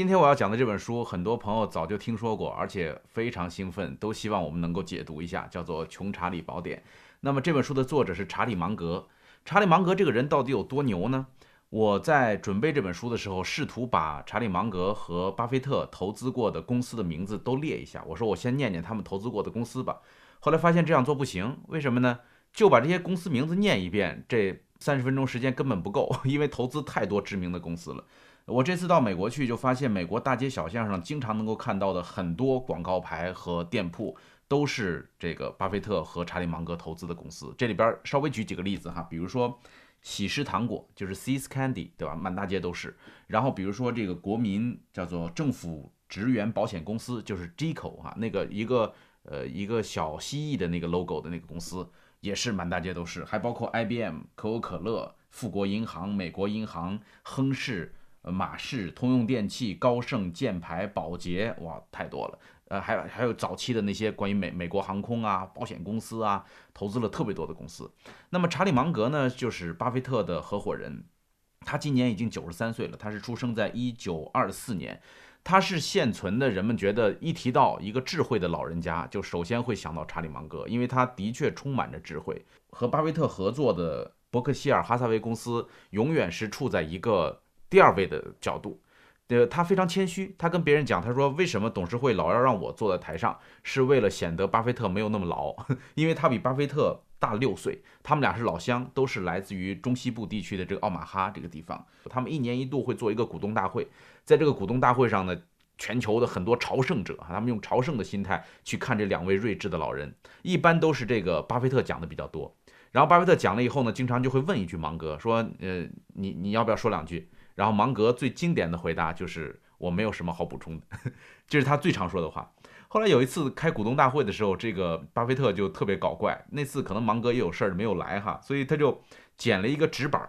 今天我要讲的这本书，很多朋友早就听说过，而且非常兴奋，都希望我们能够解读一下，叫做《穷查理宝典》。那么这本书的作者是查理芒格。查理芒格这个人到底有多牛呢？我在准备这本书的时候，试图把查理芒格和巴菲特投资过的公司的名字都列一下。我说我先念念他们投资过的公司吧。后来发现这样做不行，为什么呢？就把这些公司名字念一遍，这三十分钟时间根本不够，因为投资太多知名的公司了。我这次到美国去，就发现美国大街小巷上经常能够看到的很多广告牌和店铺，都是这个巴菲特和查理芒格投资的公司。这里边稍微举几个例子哈，比如说。喜诗糖果就是 See's Candy，对吧？满大街都是。然后比如说这个国民叫做政府职员保险公司，就是 GEICO 哈，那个一个呃一个小蜥蜴的那个 logo 的那个公司，也是满大街都是。还包括 IBM、可口可乐、富国银行、美国银行、亨氏、马氏、通用电器、高盛、箭牌、宝洁，哇，太多了。呃，还有还有早期的那些关于美美国航空啊、保险公司啊，投资了特别多的公司。那么查理芒格呢，就是巴菲特的合伙人，他今年已经九十三岁了。他是出生在一九二四年，他是现存的人们觉得一提到一个智慧的老人家，就首先会想到查理芒格，因为他的确充满着智慧。和巴菲特合作的伯克希尔哈萨维公司，永远是处在一个第二位的角度。呃，他非常谦虚，他跟别人讲，他说为什么董事会老要让我坐在台上，是为了显得巴菲特没有那么老，因为他比巴菲特大六岁，他们俩是老乡，都是来自于中西部地区的这个奥马哈这个地方，他们一年一度会做一个股东大会，在这个股东大会上呢，全球的很多朝圣者，他们用朝圣的心态去看这两位睿智的老人，一般都是这个巴菲特讲的比较多，然后巴菲特讲了以后呢，经常就会问一句芒格说，呃，你你要不要说两句？然后芒格最经典的回答就是我没有什么好补充的，这是他最常说的话。后来有一次开股东大会的时候，这个巴菲特就特别搞怪。那次可能芒格也有事儿没有来哈，所以他就剪了一个纸板，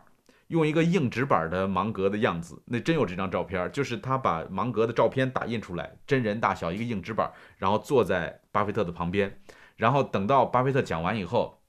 用一个硬纸板的芒格的样子。那真有这张照片，就是他把芒格的照片打印出来，真人大小一个硬纸板，然后坐在巴菲特的旁边。然后等到巴菲特讲完以后，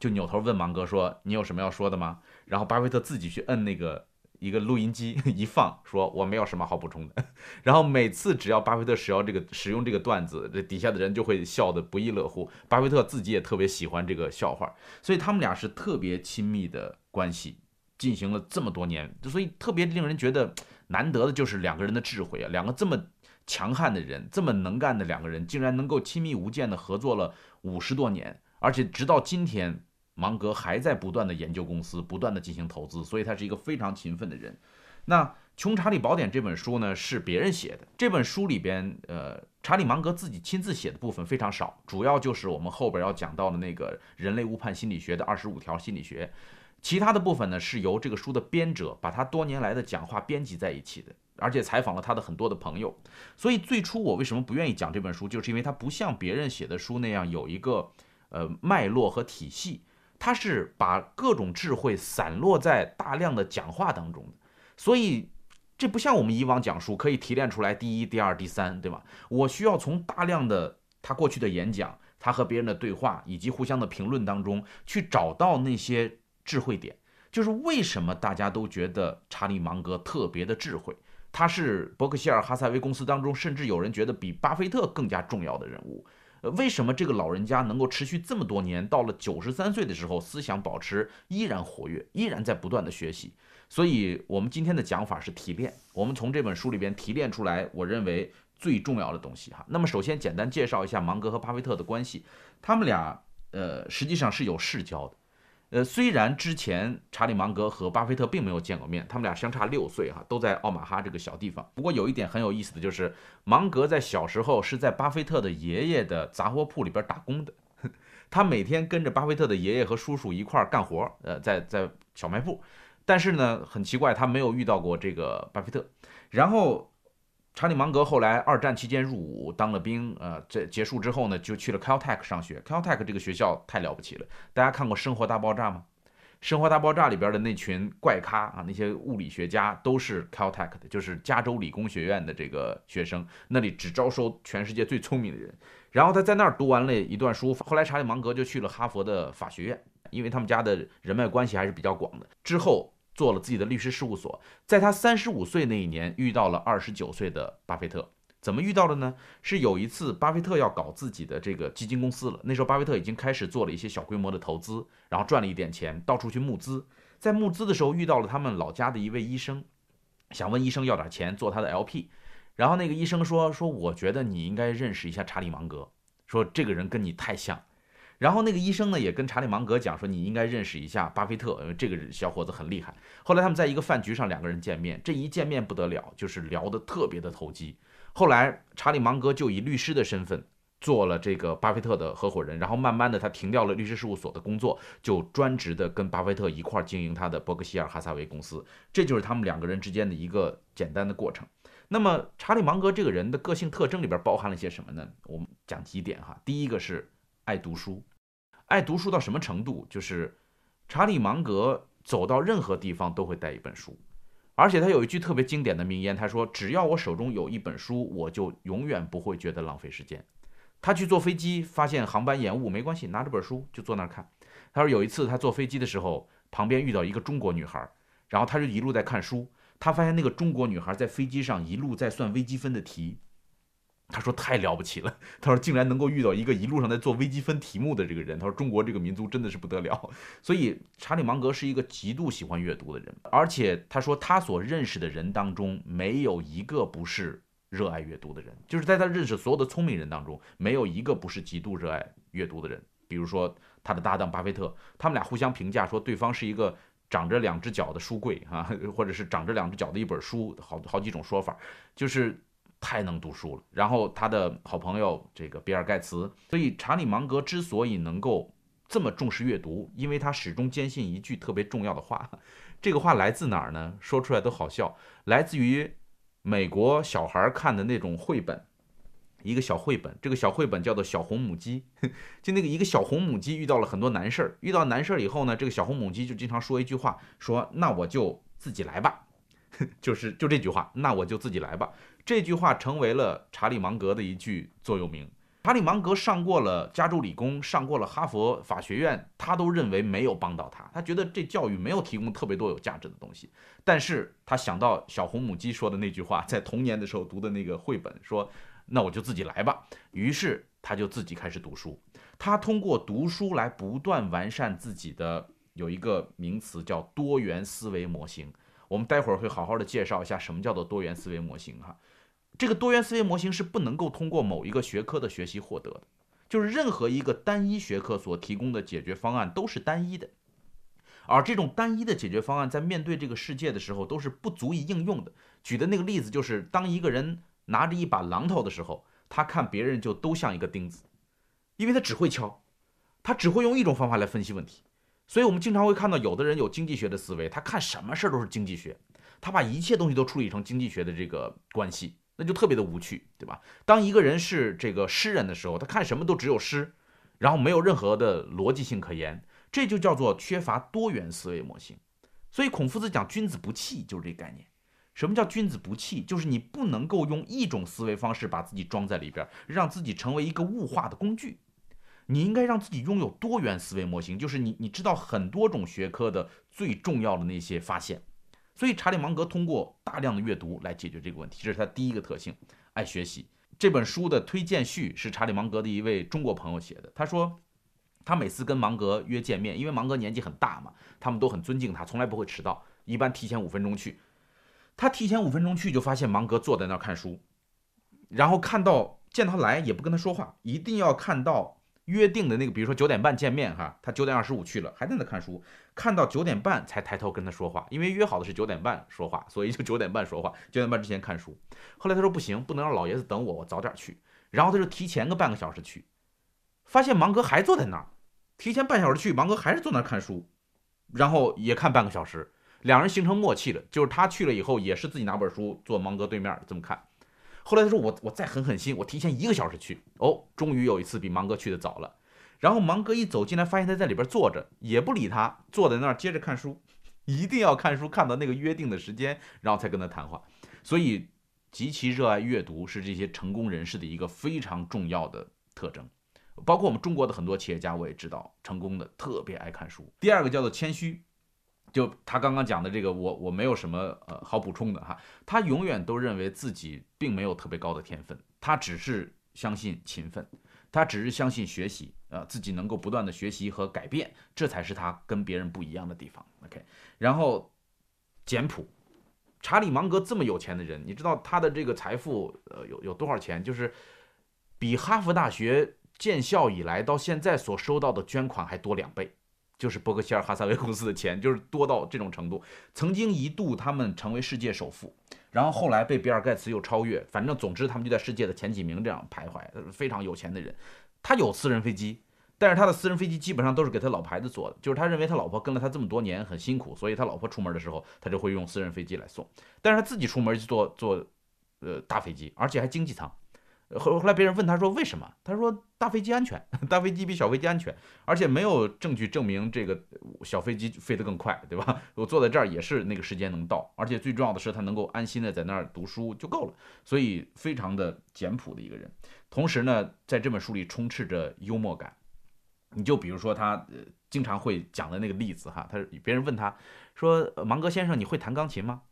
就扭头问芒格说：“你有什么要说的吗？”然后巴菲特自己去摁那个。一个录音机 一放，说我没有什么好补充的。然后每次只要巴菲特使用这个使用这个段子，这底下的人就会笑得不亦乐乎。巴菲特自己也特别喜欢这个笑话，所以他们俩是特别亲密的关系，进行了这么多年。所以特别令人觉得难得的就是两个人的智慧啊，两个这么强悍的人，这么能干的两个人，竟然能够亲密无间的合作了五十多年，而且直到今天。芒格还在不断的研究公司，不断的进行投资，所以他是一个非常勤奋的人。那《穷查理宝典》这本书呢，是别人写的。这本书里边，呃，查理芒格自己亲自写的部分非常少，主要就是我们后边要讲到的那个人类误判心理学的二十五条心理学。其他的部分呢，是由这个书的编者把他多年来的讲话编辑在一起的，而且采访了他的很多的朋友。所以最初我为什么不愿意讲这本书，就是因为它不像别人写的书那样有一个呃脉络和体系。他是把各种智慧散落在大量的讲话当中的，所以这不像我们以往讲述可以提炼出来第一、第二、第三，对吧？我需要从大量的他过去的演讲、他和别人的对话以及互相的评论当中去找到那些智慧点。就是为什么大家都觉得查理芒格特别的智慧？他是伯克希尔哈撒韦公司当中，甚至有人觉得比巴菲特更加重要的人物。为什么这个老人家能够持续这么多年，到了九十三岁的时候，思想保持依然活跃，依然在不断的学习？所以，我们今天的讲法是提炼。我们从这本书里边提炼出来，我认为最重要的东西哈。那么，首先简单介绍一下芒格和巴菲特的关系，他们俩呃实际上是有世交的。呃，虽然之前查理芒格和巴菲特并没有见过面，他们俩相差六岁哈，都在奥马哈这个小地方。不过有一点很有意思的就是，芒格在小时候是在巴菲特的爷爷的杂货铺里边打工的，他每天跟着巴菲特的爷爷和叔叔一块儿干活，呃，在在小卖部。但是呢，很奇怪，他没有遇到过这个巴菲特。然后。查理芒格后来二战期间入伍当了兵，呃，这结束之后呢，就去了 Caltech 上学。Caltech 这个学校太了不起了，大家看过《生活大爆炸》吗？《生活大爆炸》里边的那群怪咖啊，那些物理学家都是 Caltech 的，就是加州理工学院的这个学生，那里只招收全世界最聪明的人。然后他在那儿读完了一段书，后来查理芒格就去了哈佛的法学院，因为他们家的人脉关系还是比较广的。之后。做了自己的律师事务所。在他三十五岁那一年，遇到了二十九岁的巴菲特。怎么遇到的呢？是有一次，巴菲特要搞自己的这个基金公司了。那时候，巴菲特已经开始做了一些小规模的投资，然后赚了一点钱，到处去募资。在募资的时候，遇到了他们老家的一位医生，想问医生要点钱做他的 LP。然后那个医生说：“说我觉得你应该认识一下查理芒格，说这个人跟你太像。”然后那个医生呢，也跟查理芒格讲说：“你应该认识一下巴菲特，因为这个小伙子很厉害。”后来他们在一个饭局上，两个人见面，这一见面不得了，就是聊得特别的投机。后来，查理芒格就以律师的身份做了这个巴菲特的合伙人，然后慢慢的他停掉了律师事务所的工作，就专职的跟巴菲特一块儿经营他的伯克希尔哈撒韦公司。这就是他们两个人之间的一个简单的过程。那么，查理芒格这个人的个性特征里边包含了些什么呢？我们讲几点哈。第一个是爱读书，爱读书到什么程度？就是查理芒格走到任何地方都会带一本书。而且他有一句特别经典的名言，他说：“只要我手中有一本书，我就永远不会觉得浪费时间。”他去坐飞机，发现航班延误，没关系，拿着本书就坐那儿看。他说有一次他坐飞机的时候，旁边遇到一个中国女孩，然后他就一路在看书。他发现那个中国女孩在飞机上一路在算微积分的题。他说太了不起了，他说竟然能够遇到一个一路上在做微积分题目的这个人。他说中国这个民族真的是不得了。所以查理芒格是一个极度喜欢阅读的人，而且他说他所认识的人当中没有一个不是热爱阅读的人，就是在他认识所有的聪明人当中，没有一个不是极度热爱阅读的人。比如说他的搭档巴菲特，他们俩互相评价说对方是一个长着两只脚的书柜啊，或者是长着两只脚的一本书，好好几种说法，就是。太能读书了，然后他的好朋友这个比尔盖茨，所以查理芒格之所以能够这么重视阅读，因为他始终坚信一句特别重要的话，这个话来自哪儿呢？说出来都好笑，来自于美国小孩看的那种绘本，一个小绘本，这个小绘本叫做小红母鸡，就那个一个小红母鸡遇到了很多难事儿，遇到难事儿以后呢，这个小红母鸡就经常说一句话，说那我就自己来吧。就是就这句话，那我就自己来吧。这句话成为了查理芒格的一句座右铭。查理芒格上过了加州理工，上过了哈佛法学院，他都认为没有帮到他，他觉得这教育没有提供特别多有价值的东西。但是他想到小红母鸡说的那句话，在童年的时候读的那个绘本，说那我就自己来吧。于是他就自己开始读书。他通过读书来不断完善自己的，有一个名词叫多元思维模型。我们待会儿会好好的介绍一下什么叫做多元思维模型哈，这个多元思维模型是不能够通过某一个学科的学习获得的，就是任何一个单一学科所提供的解决方案都是单一的，而这种单一的解决方案在面对这个世界的时候都是不足以应用的。举的那个例子就是，当一个人拿着一把榔头的时候，他看别人就都像一个钉子，因为他只会敲，他只会用一种方法来分析问题。所以，我们经常会看到有的人有经济学的思维，他看什么事儿都是经济学，他把一切东西都处理成经济学的这个关系，那就特别的无趣，对吧？当一个人是这个诗人的时候，他看什么都只有诗，然后没有任何的逻辑性可言，这就叫做缺乏多元思维模型。所以，孔夫子讲“君子不器”就是这概念。什么叫“君子不器”？就是你不能够用一种思维方式把自己装在里边，让自己成为一个物化的工具。你应该让自己拥有多元思维模型，就是你你知道很多种学科的最重要的那些发现。所以查理芒格通过大量的阅读来解决这个问题，这是他第一个特性，爱学习。这本书的推荐序是查理芒格的一位中国朋友写的。他说，他每次跟芒格约见面，因为芒格年纪很大嘛，他们都很尊敬他，从来不会迟到，一般提前五分钟去。他提前五分钟去，就发现芒格坐在那儿看书，然后看到见他来也不跟他说话，一定要看到。约定的那个，比如说九点半见面哈，他九点二十五去了，还在那看书，看到九点半才抬头跟他说话，因为约好的是九点半说话，所以就九点半说话，九点半之前看书。后来他说不行，不能让老爷子等我，我早点去。然后他就提前个半个小时去，发现芒格还坐在那儿，提前半小时去，芒格还是坐那儿看书，然后也看半个小时，两人形成默契了，就是他去了以后也是自己拿本书坐芒格对面这么看。后来他说我我再狠狠心，我提前一个小时去哦，终于有一次比芒哥去的早了。然后芒哥一走进来，发现他在里边坐着，也不理他，坐在那儿接着看书，一定要看书看到那个约定的时间，然后才跟他谈话。所以极其热爱阅读是这些成功人士的一个非常重要的特征。包括我们中国的很多企业家，我也知道成功的特别爱看书。第二个叫做谦虚，就他刚刚讲的这个，我我没有什么呃好补充的哈。他永远都认为自己并没有特别高的天分，他只是相信勤奋，他只是相信学习，呃，自己能够不断的学习和改变，这才是他跟别人不一样的地方。OK，然后简朴，查理芒格这么有钱的人，你知道他的这个财富呃有有多少钱？就是比哈佛大学建校以来到现在所收到的捐款还多两倍。就是伯克希尔哈撒韦公司的钱，就是多到这种程度。曾经一度他们成为世界首富，然后后来被比尔盖茨又超越。反正总之他们就在世界的前几名这样徘徊。非常有钱的人，他有私人飞机，但是他的私人飞机基本上都是给他老婆子坐的。就是他认为他老婆跟了他这么多年很辛苦，所以他老婆出门的时候他就会用私人飞机来送。但是他自己出门就坐坐呃大飞机，而且还经济舱。后后来别人问他说为什么？他说大飞机安全，大飞机比小飞机安全，而且没有证据证明这个小飞机飞得更快，对吧？我坐在这儿也是那个时间能到，而且最重要的是他能够安心的在那儿读书就够了，所以非常的简朴的一个人。同时呢，在这本书里充斥着幽默感。你就比如说他经常会讲的那个例子哈，他别人问他说芒格先生你会弹钢琴吗？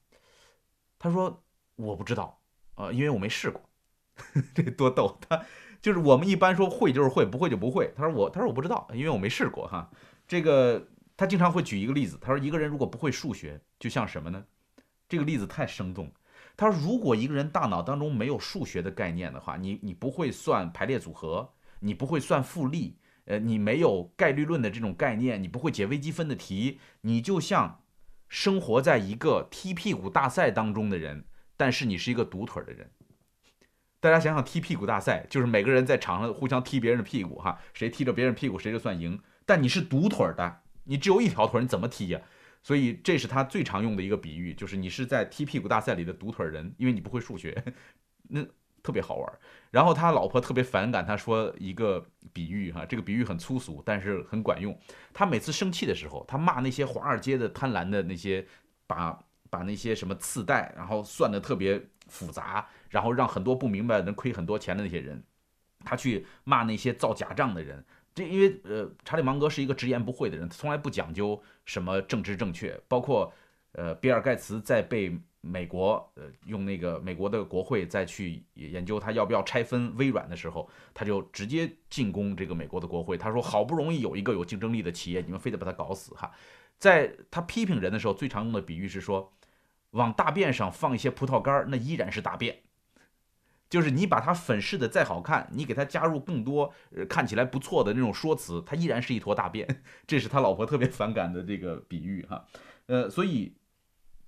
他说我不知道，呃，因为我没试过。这多逗！他就是我们一般说会就是会，不会就不会。他说我，他说我不知道，因为我没试过哈。这个他经常会举一个例子，他说一个人如果不会数学，就像什么呢？这个例子太生动。他说如果一个人大脑当中没有数学的概念的话，你你不会算排列组合，你不会算复利，呃，你没有概率论的这种概念，你不会解微积分的题，你就像生活在一个踢屁股大赛当中的人，但是你是一个独腿的人。大家想想，踢屁股大赛就是每个人在场上互相踢别人的屁股，哈，谁踢着别人屁股谁就算赢。但你是独腿的，你只有一条腿，你怎么踢呀？所以这是他最常用的一个比喻，就是你是在踢屁股大赛里的独腿人，因为你不会数学，那特别好玩。然后他老婆特别反感他说一个比喻，哈，这个比喻很粗俗，但是很管用。他每次生气的时候，他骂那些华尔街的贪婪的那些，把把那些什么次贷，然后算的特别。复杂，然后让很多不明白能亏很多钱的那些人，他去骂那些造假账的人。这因为呃，查理芒格是一个直言不讳的人，他从来不讲究什么政治正确。包括呃，比尔盖茨在被美国呃用那个美国的国会再去研究他要不要拆分微软的时候，他就直接进攻这个美国的国会。他说：“好不容易有一个有竞争力的企业，你们非得把它搞死哈。”在他批评人的时候，最常用的比喻是说。往大便上放一些葡萄干那依然是大便。就是你把它粉饰的再好看，你给它加入更多呃看起来不错的那种说辞，它依然是一坨大便。这是他老婆特别反感的这个比喻哈。呃，所以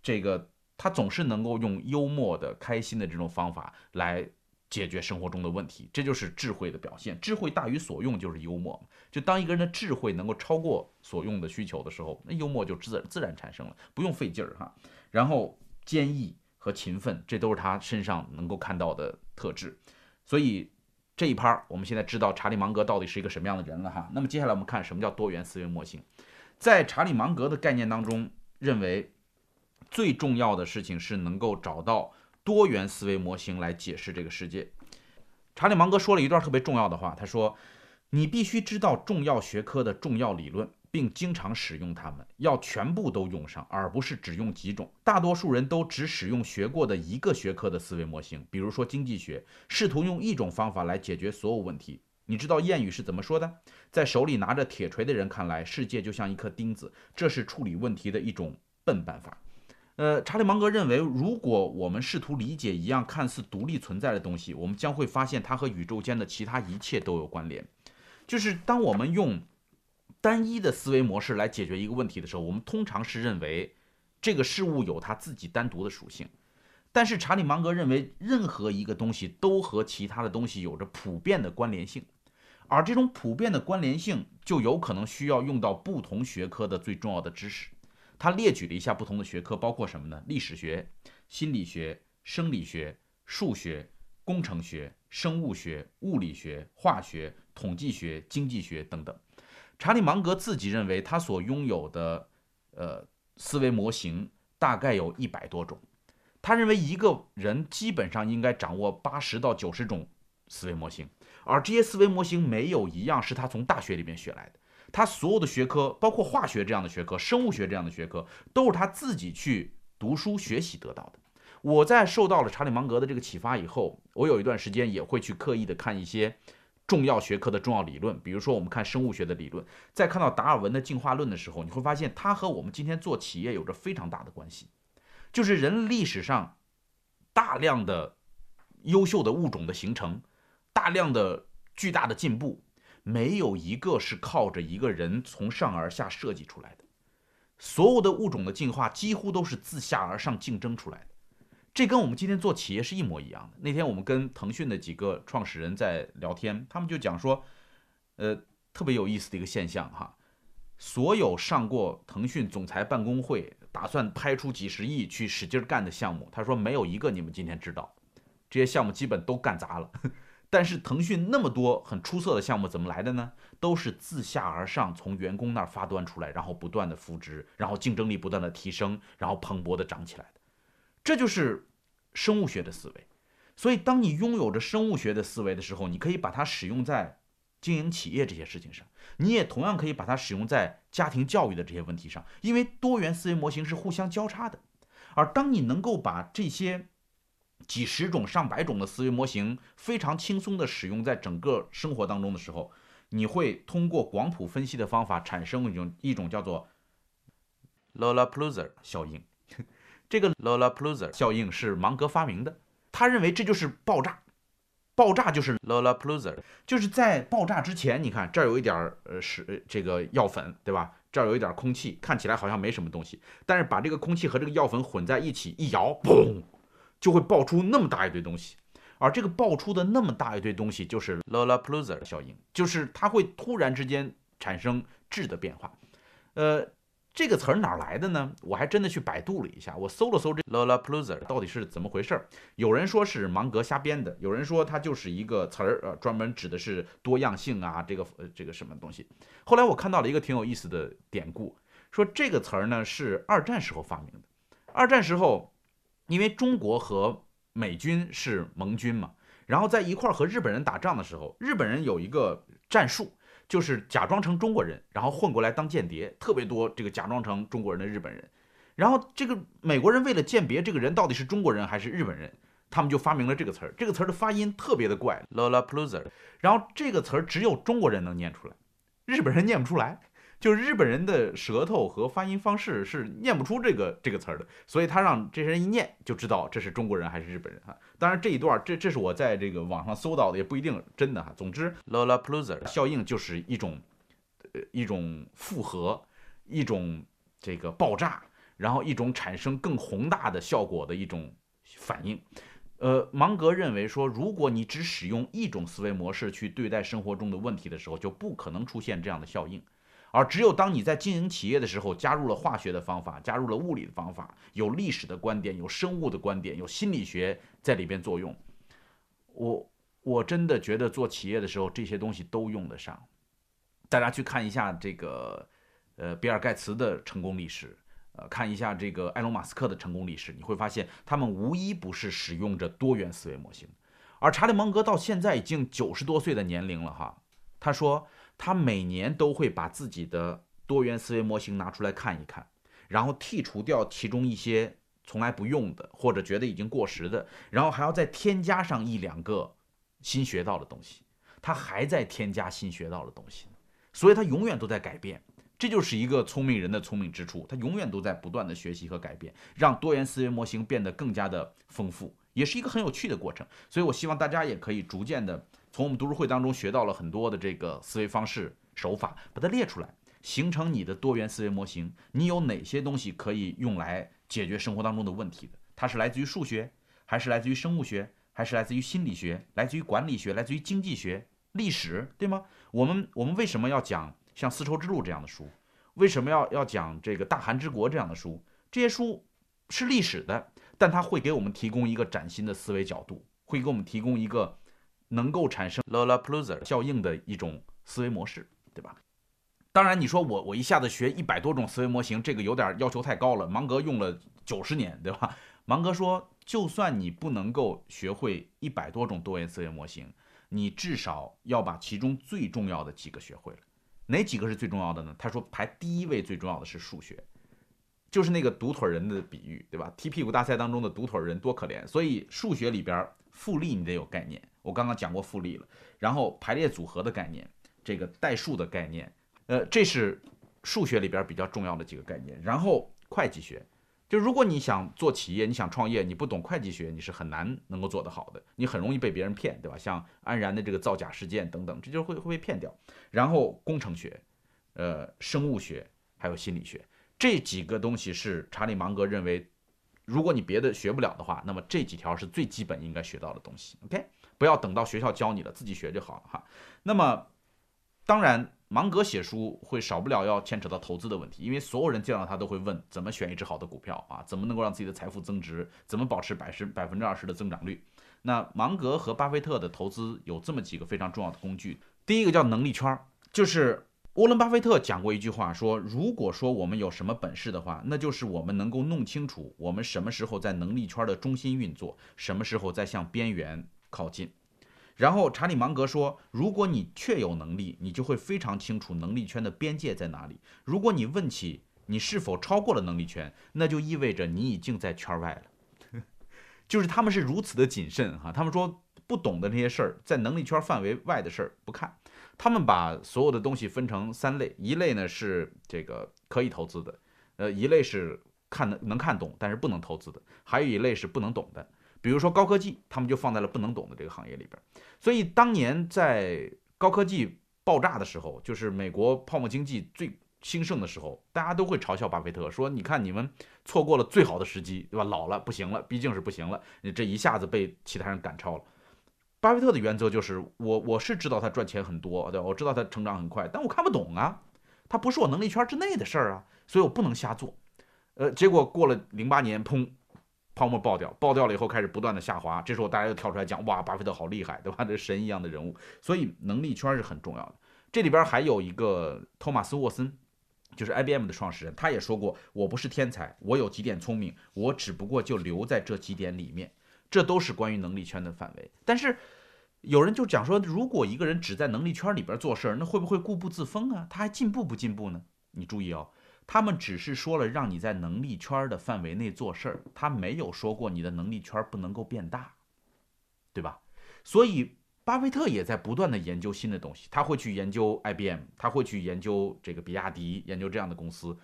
这个他总是能够用幽默的、开心的这种方法来解决生活中的问题，这就是智慧的表现。智慧大于所用就是幽默。就当一个人的智慧能够超过所用的需求的时候，那幽默就自自然产生了，不用费劲儿哈。然后坚毅和勤奋，这都是他身上能够看到的特质。所以这一趴我们现在知道查理芒格到底是一个什么样的人了哈。那么接下来我们看什么叫多元思维模型。在查理芒格的概念当中，认为最重要的事情是能够找到多元思维模型来解释这个世界。查理芒格说了一段特别重要的话，他说：“你必须知道重要学科的重要理论。”并经常使用它们，要全部都用上，而不是只用几种。大多数人都只使用学过的一个学科的思维模型，比如说经济学，试图用一种方法来解决所有问题。你知道谚语是怎么说的？在手里拿着铁锤的人看来，世界就像一颗钉子，这是处理问题的一种笨办法。呃，查理芒格认为，如果我们试图理解一样看似独立存在的东西，我们将会发现它和宇宙间的其他一切都有关联。就是当我们用单一的思维模式来解决一个问题的时候，我们通常是认为这个事物有它自己单独的属性。但是查理芒格认为，任何一个东西都和其他的东西有着普遍的关联性，而这种普遍的关联性就有可能需要用到不同学科的最重要的知识。他列举了一下不同的学科，包括什么呢？历史学、心理学、生理学、数学、工程学、生物学、物理学、化学、统计学、经济学等等。查理芒格自己认为，他所拥有的呃思维模型大概有一百多种。他认为一个人基本上应该掌握八十到九十种思维模型，而这些思维模型没有一样是他从大学里面学来的。他所有的学科，包括化学这样的学科、生物学这样的学科，都是他自己去读书学习得到的。我在受到了查理芒格的这个启发以后，我有一段时间也会去刻意的看一些重要学科的重要理论，比如说我们看生物学的理论，在看到达尔文的进化论的时候，你会发现它和我们今天做企业有着非常大的关系，就是人历史上大量的优秀的物种的形成，大量的巨大的进步。没有一个是靠着一个人从上而下设计出来的，所有的物种的进化几乎都是自下而上竞争出来的。这跟我们今天做企业是一模一样的。那天我们跟腾讯的几个创始人在聊天，他们就讲说，呃，特别有意思的一个现象哈，所有上过腾讯总裁办公会，打算拍出几十亿去使劲干的项目，他说没有一个你们今天知道，这些项目基本都干砸了。但是腾讯那么多很出色的项目怎么来的呢？都是自下而上从员工那儿发端出来，然后不断的扶植，然后竞争力不断的提升，然后蓬勃的长起来的。这就是生物学的思维。所以，当你拥有着生物学的思维的时候，你可以把它使用在经营企业这些事情上，你也同样可以把它使用在家庭教育的这些问题上，因为多元思维模型是互相交叉的。而当你能够把这些几十种、上百种的思维模型非常轻松地使用在整个生活当中的时候，你会通过广谱分析的方法产生一种一种叫做 Lollapalooza 效应。这个 Lollapalooza 效应是芒格发明的，他认为这就是爆炸，爆炸就是 Lollapalooza，就是在爆炸之前，你看这儿有一点儿呃是这个药粉，对吧？这儿有一点空气，看起来好像没什么东西，但是把这个空气和这个药粉混在一起一摇，嘣。就会爆出那么大一堆东西，而这个爆出的那么大一堆东西就是 Lollapalooza 效应，就是它会突然之间产生质的变化。呃，这个词儿哪来的呢？我还真的去百度了一下，我搜了搜这 l o l a p l u z e r 到底是怎么回事儿。有人说是芒格瞎编的，有人说它就是一个词儿，呃，专门指的是多样性啊，这个呃这个什么东西。后来我看到了一个挺有意思的典故，说这个词儿呢是二战时候发明的，二战时候。因为中国和美军是盟军嘛，然后在一块儿和日本人打仗的时候，日本人有一个战术，就是假装成中国人，然后混过来当间谍，特别多这个假装成中国人的日本人。然后这个美国人为了鉴别这个人到底是中国人还是日本人，他们就发明了这个词儿。这个词儿的发音特别的怪，Lollapalooza。然后这个词儿只有中国人能念出来，日本人念不出来。就是日本人的舌头和发音方式是念不出这个这个词儿的，所以他让这些人一念就知道这是中国人还是日本人哈。当然这一段这这是我在这个网上搜到的，也不一定真的哈。总之，Lollapalooza 效应就是一种呃一种复合，一种这个爆炸，然后一种产生更宏大的效果的一种反应。呃，芒格认为说，如果你只使用一种思维模式去对待生活中的问题的时候，就不可能出现这样的效应。而只有当你在经营企业的时候，加入了化学的方法，加入了物理的方法，有历史的观点，有生物的观点，有心理学在里边作用，我我真的觉得做企业的时候这些东西都用得上。大家去看一下这个，呃，比尔盖茨的成功历史，呃，看一下这个埃隆马斯克的成功历史，你会发现他们无一不是使用着多元思维模型。而查理芒格到现在已经九十多岁的年龄了哈，他说。他每年都会把自己的多元思维模型拿出来看一看，然后剔除掉其中一些从来不用的或者觉得已经过时的，然后还要再添加上一两个新学到的东西。他还在添加新学到的东西，所以他永远都在改变。这就是一个聪明人的聪明之处，他永远都在不断的学习和改变，让多元思维模型变得更加的丰富，也是一个很有趣的过程。所以我希望大家也可以逐渐的。从我们读书会当中学到了很多的这个思维方式手法，把它列出来，形成你的多元思维模型。你有哪些东西可以用来解决生活当中的问题的？它是来自于数学，还是来自于生物学，还是来自于心理学，来自于管理学，来自于经济学、历史，对吗？我们我们为什么要讲像《丝绸之路》这样的书？为什么要要讲这个《大韩之国》这样的书？这些书是历史的，但它会给我们提供一个崭新的思维角度，会给我们提供一个。能够产生 l o l a p l u s e r 效应的一种思维模式，对吧？当然，你说我我一下子学一百多种思维模型，这个有点要求太高了。芒格用了九十年，对吧？芒格说，就算你不能够学会一百多种多元思维模型，你至少要把其中最重要的几个学会了。哪几个是最重要的呢？他说排第一位最重要的是数学，就是那个独腿人的比喻，对吧？踢屁股大赛当中的独腿人多可怜，所以数学里边复利你得有概念。我刚刚讲过复利了，然后排列组合的概念，这个代数的概念，呃，这是数学里边比较重要的几个概念。然后会计学。就如果你想做企业，你想创业，你不懂会计学，你是很难能够做得好的，你很容易被别人骗，对吧？像安然的这个造假事件等等，这就会会被骗掉。然后工程学，呃，生物学，还有心理学，这几个东西是查理芒格认为，如果你别的学不了的话，那么这几条是最基本应该学到的东西。OK，不要等到学校教你了，自己学就好了哈。那么，当然。芒格写书会少不了要牵扯到投资的问题，因为所有人见到他都会问怎么选一只好的股票啊，怎么能够让自己的财富增值，怎么保持百十百分之二十的增长率。那芒格和巴菲特的投资有这么几个非常重要的工具，第一个叫能力圈，就是沃伦巴菲特讲过一句话，说如果说我们有什么本事的话，那就是我们能够弄清楚我们什么时候在能力圈的中心运作，什么时候在向边缘靠近。然后查理芒格说：“如果你确有能力，你就会非常清楚能力圈的边界在哪里。如果你问起你是否超过了能力圈，那就意味着你已经在圈外了。就是他们是如此的谨慎哈。他们说不懂的那些事儿，在能力圈范围外的事儿不看。他们把所有的东西分成三类：一类呢是这个可以投资的，呃，一类是看能能看懂但是不能投资的，还有一类是不能懂的。”比如说高科技，他们就放在了不能懂的这个行业里边。所以当年在高科技爆炸的时候，就是美国泡沫经济最兴盛的时候，大家都会嘲笑巴菲特说：“你看你们错过了最好的时机，对吧？老了不行了，毕竟是不行了，你这一下子被其他人赶超了。”巴菲特的原则就是：我我是知道他赚钱很多，对吧？我知道他成长很快，但我看不懂啊，他不是我能力圈之内的事儿啊，所以我不能瞎做。呃，结果过了零八年，砰。泡沫爆掉，爆掉了以后开始不断的下滑，这时候大家又跳出来讲，哇，巴菲特好厉害，对吧？这神一样的人物，所以能力圈是很重要的。这里边还有一个托马斯沃森，就是 IBM 的创始人，他也说过，我不是天才，我有几点聪明，我只不过就留在这几点里面，这都是关于能力圈的范围。但是有人就讲说，如果一个人只在能力圈里边做事儿，那会不会固步自封啊？他还进步不进步呢？你注意哦。他们只是说了让你在能力圈的范围内做事儿，他没有说过你的能力圈不能够变大，对吧？所以巴菲特也在不断的研究新的东西，他会去研究 IBM，他会去研究这个比亚迪，研究这样的公司，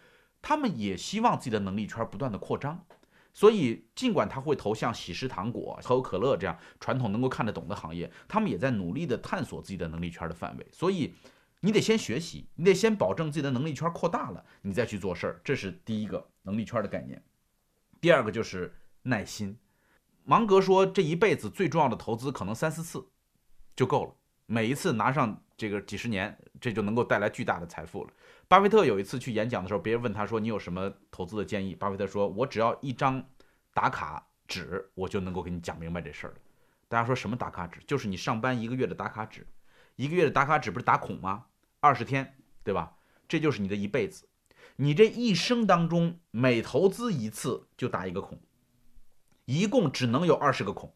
他们也希望自己的能力圈不断的扩张。所以尽管他会投向喜事糖果、可口可乐这样传统能够看得懂的行业，他们也在努力的探索自己的能力圈的范围。所以。你得先学习，你得先保证自己的能力圈扩大了，你再去做事儿，这是第一个能力圈的概念。第二个就是耐心。芒格说，这一辈子最重要的投资可能三四次就够了，每一次拿上这个几十年，这就能够带来巨大的财富了。巴菲特有一次去演讲的时候，别人问他说：“你有什么投资的建议？”巴菲特说：“我只要一张打卡纸，我就能够给你讲明白这事儿了。”大家说什么打卡纸？就是你上班一个月的打卡纸，一个月的打卡纸不是打孔吗？二十天，对吧？这就是你的一辈子，你这一生当中每投资一次就打一个孔，一共只能有二十个孔，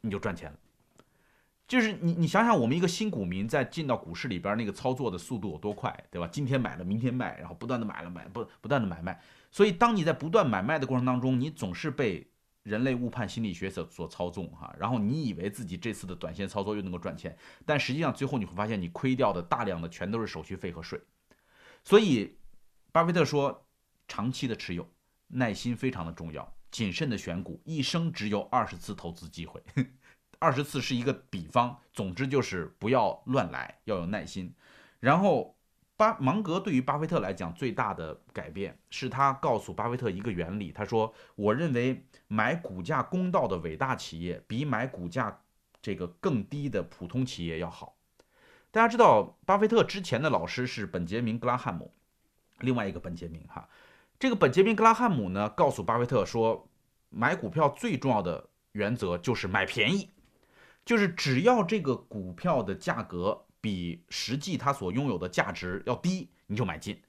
你就赚钱了。就是你，你想想，我们一个新股民在进到股市里边那个操作的速度有多快，对吧？今天买了，明天卖，然后不断的买了买，不不断的买卖。所以，当你在不断买卖的过程当中，你总是被。人类误判心理学所所操纵哈，然后你以为自己这次的短线操作又能够赚钱，但实际上最后你会发现你亏掉的大量的全都是手续费和税。所以，巴菲特说，长期的持有，耐心非常的重要，谨慎的选股，一生只有二十次投资机会，二十次是一个比方，总之就是不要乱来，要有耐心，然后。巴芒格对于巴菲特来讲最大的改变是他告诉巴菲特一个原理，他说：“我认为买股价公道的伟大企业比买股价这个更低的普通企业要好。”大家知道，巴菲特之前的老师是本杰明·格拉汉姆，另外一个本杰明哈，这个本杰明·格拉汉姆呢告诉巴菲特说，买股票最重要的原则就是买便宜，就是只要这个股票的价格。比实际他所拥有的价值要低，你就买进。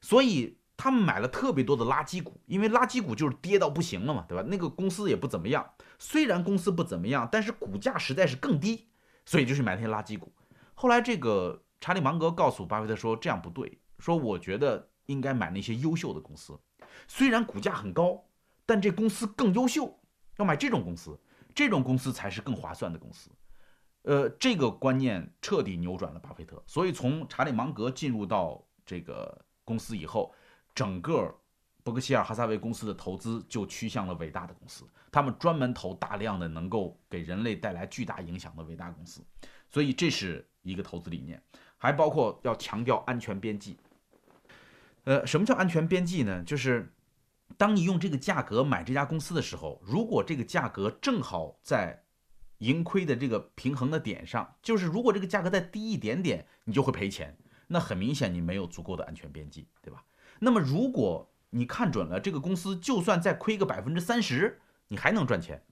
所以他们买了特别多的垃圾股，因为垃圾股就是跌到不行了嘛，对吧？那个公司也不怎么样，虽然公司不怎么样，但是股价实在是更低，所以就去买那些垃圾股。后来这个查理芒格告诉巴菲特说这样不对，说我觉得应该买那些优秀的公司，虽然股价很高，但这公司更优秀，要买这种公司，这种公司才是更划算的公司。呃，这个观念彻底扭转了巴菲特，所以从查理芒格进入到这个公司以后，整个伯克希尔哈撒韦公司的投资就趋向了伟大的公司，他们专门投大量的能够给人类带来巨大影响的伟大公司，所以这是一个投资理念，还包括要强调安全边际。呃，什么叫安全边际呢？就是当你用这个价格买这家公司的时候，如果这个价格正好在。盈亏的这个平衡的点上，就是如果这个价格再低一点点，你就会赔钱。那很明显，你没有足够的安全边际，对吧？那么如果你看准了这个公司，就算再亏个百分之三十，你还能赚钱，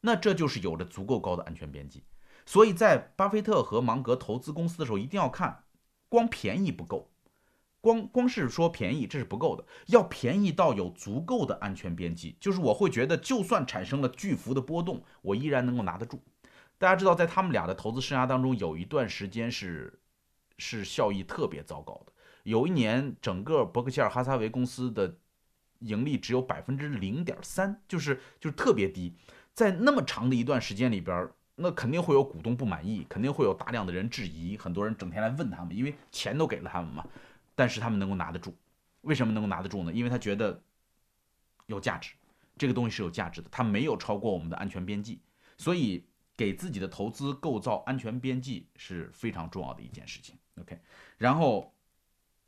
那这就是有着足够高的安全边际。所以在巴菲特和芒格投资公司的时候，一定要看，光便宜不够，光光是说便宜这是不够的，要便宜到有足够的安全边际，就是我会觉得，就算产生了巨幅的波动，我依然能够拿得住。大家知道，在他们俩的投资生涯当中，有一段时间是是效益特别糟糕的。有一年，整个伯克希尔哈撒韦公司的盈利只有百分之零点三，就是就是特别低。在那么长的一段时间里边，那肯定会有股东不满意，肯定会有大量的人质疑，很多人整天来问他们，因为钱都给了他们嘛。但是他们能够拿得住，为什么能够拿得住呢？因为他觉得有价值，这个东西是有价值的，它没有超过我们的安全边际，所以。给自己的投资构造安全边际是非常重要的一件事情。OK，然后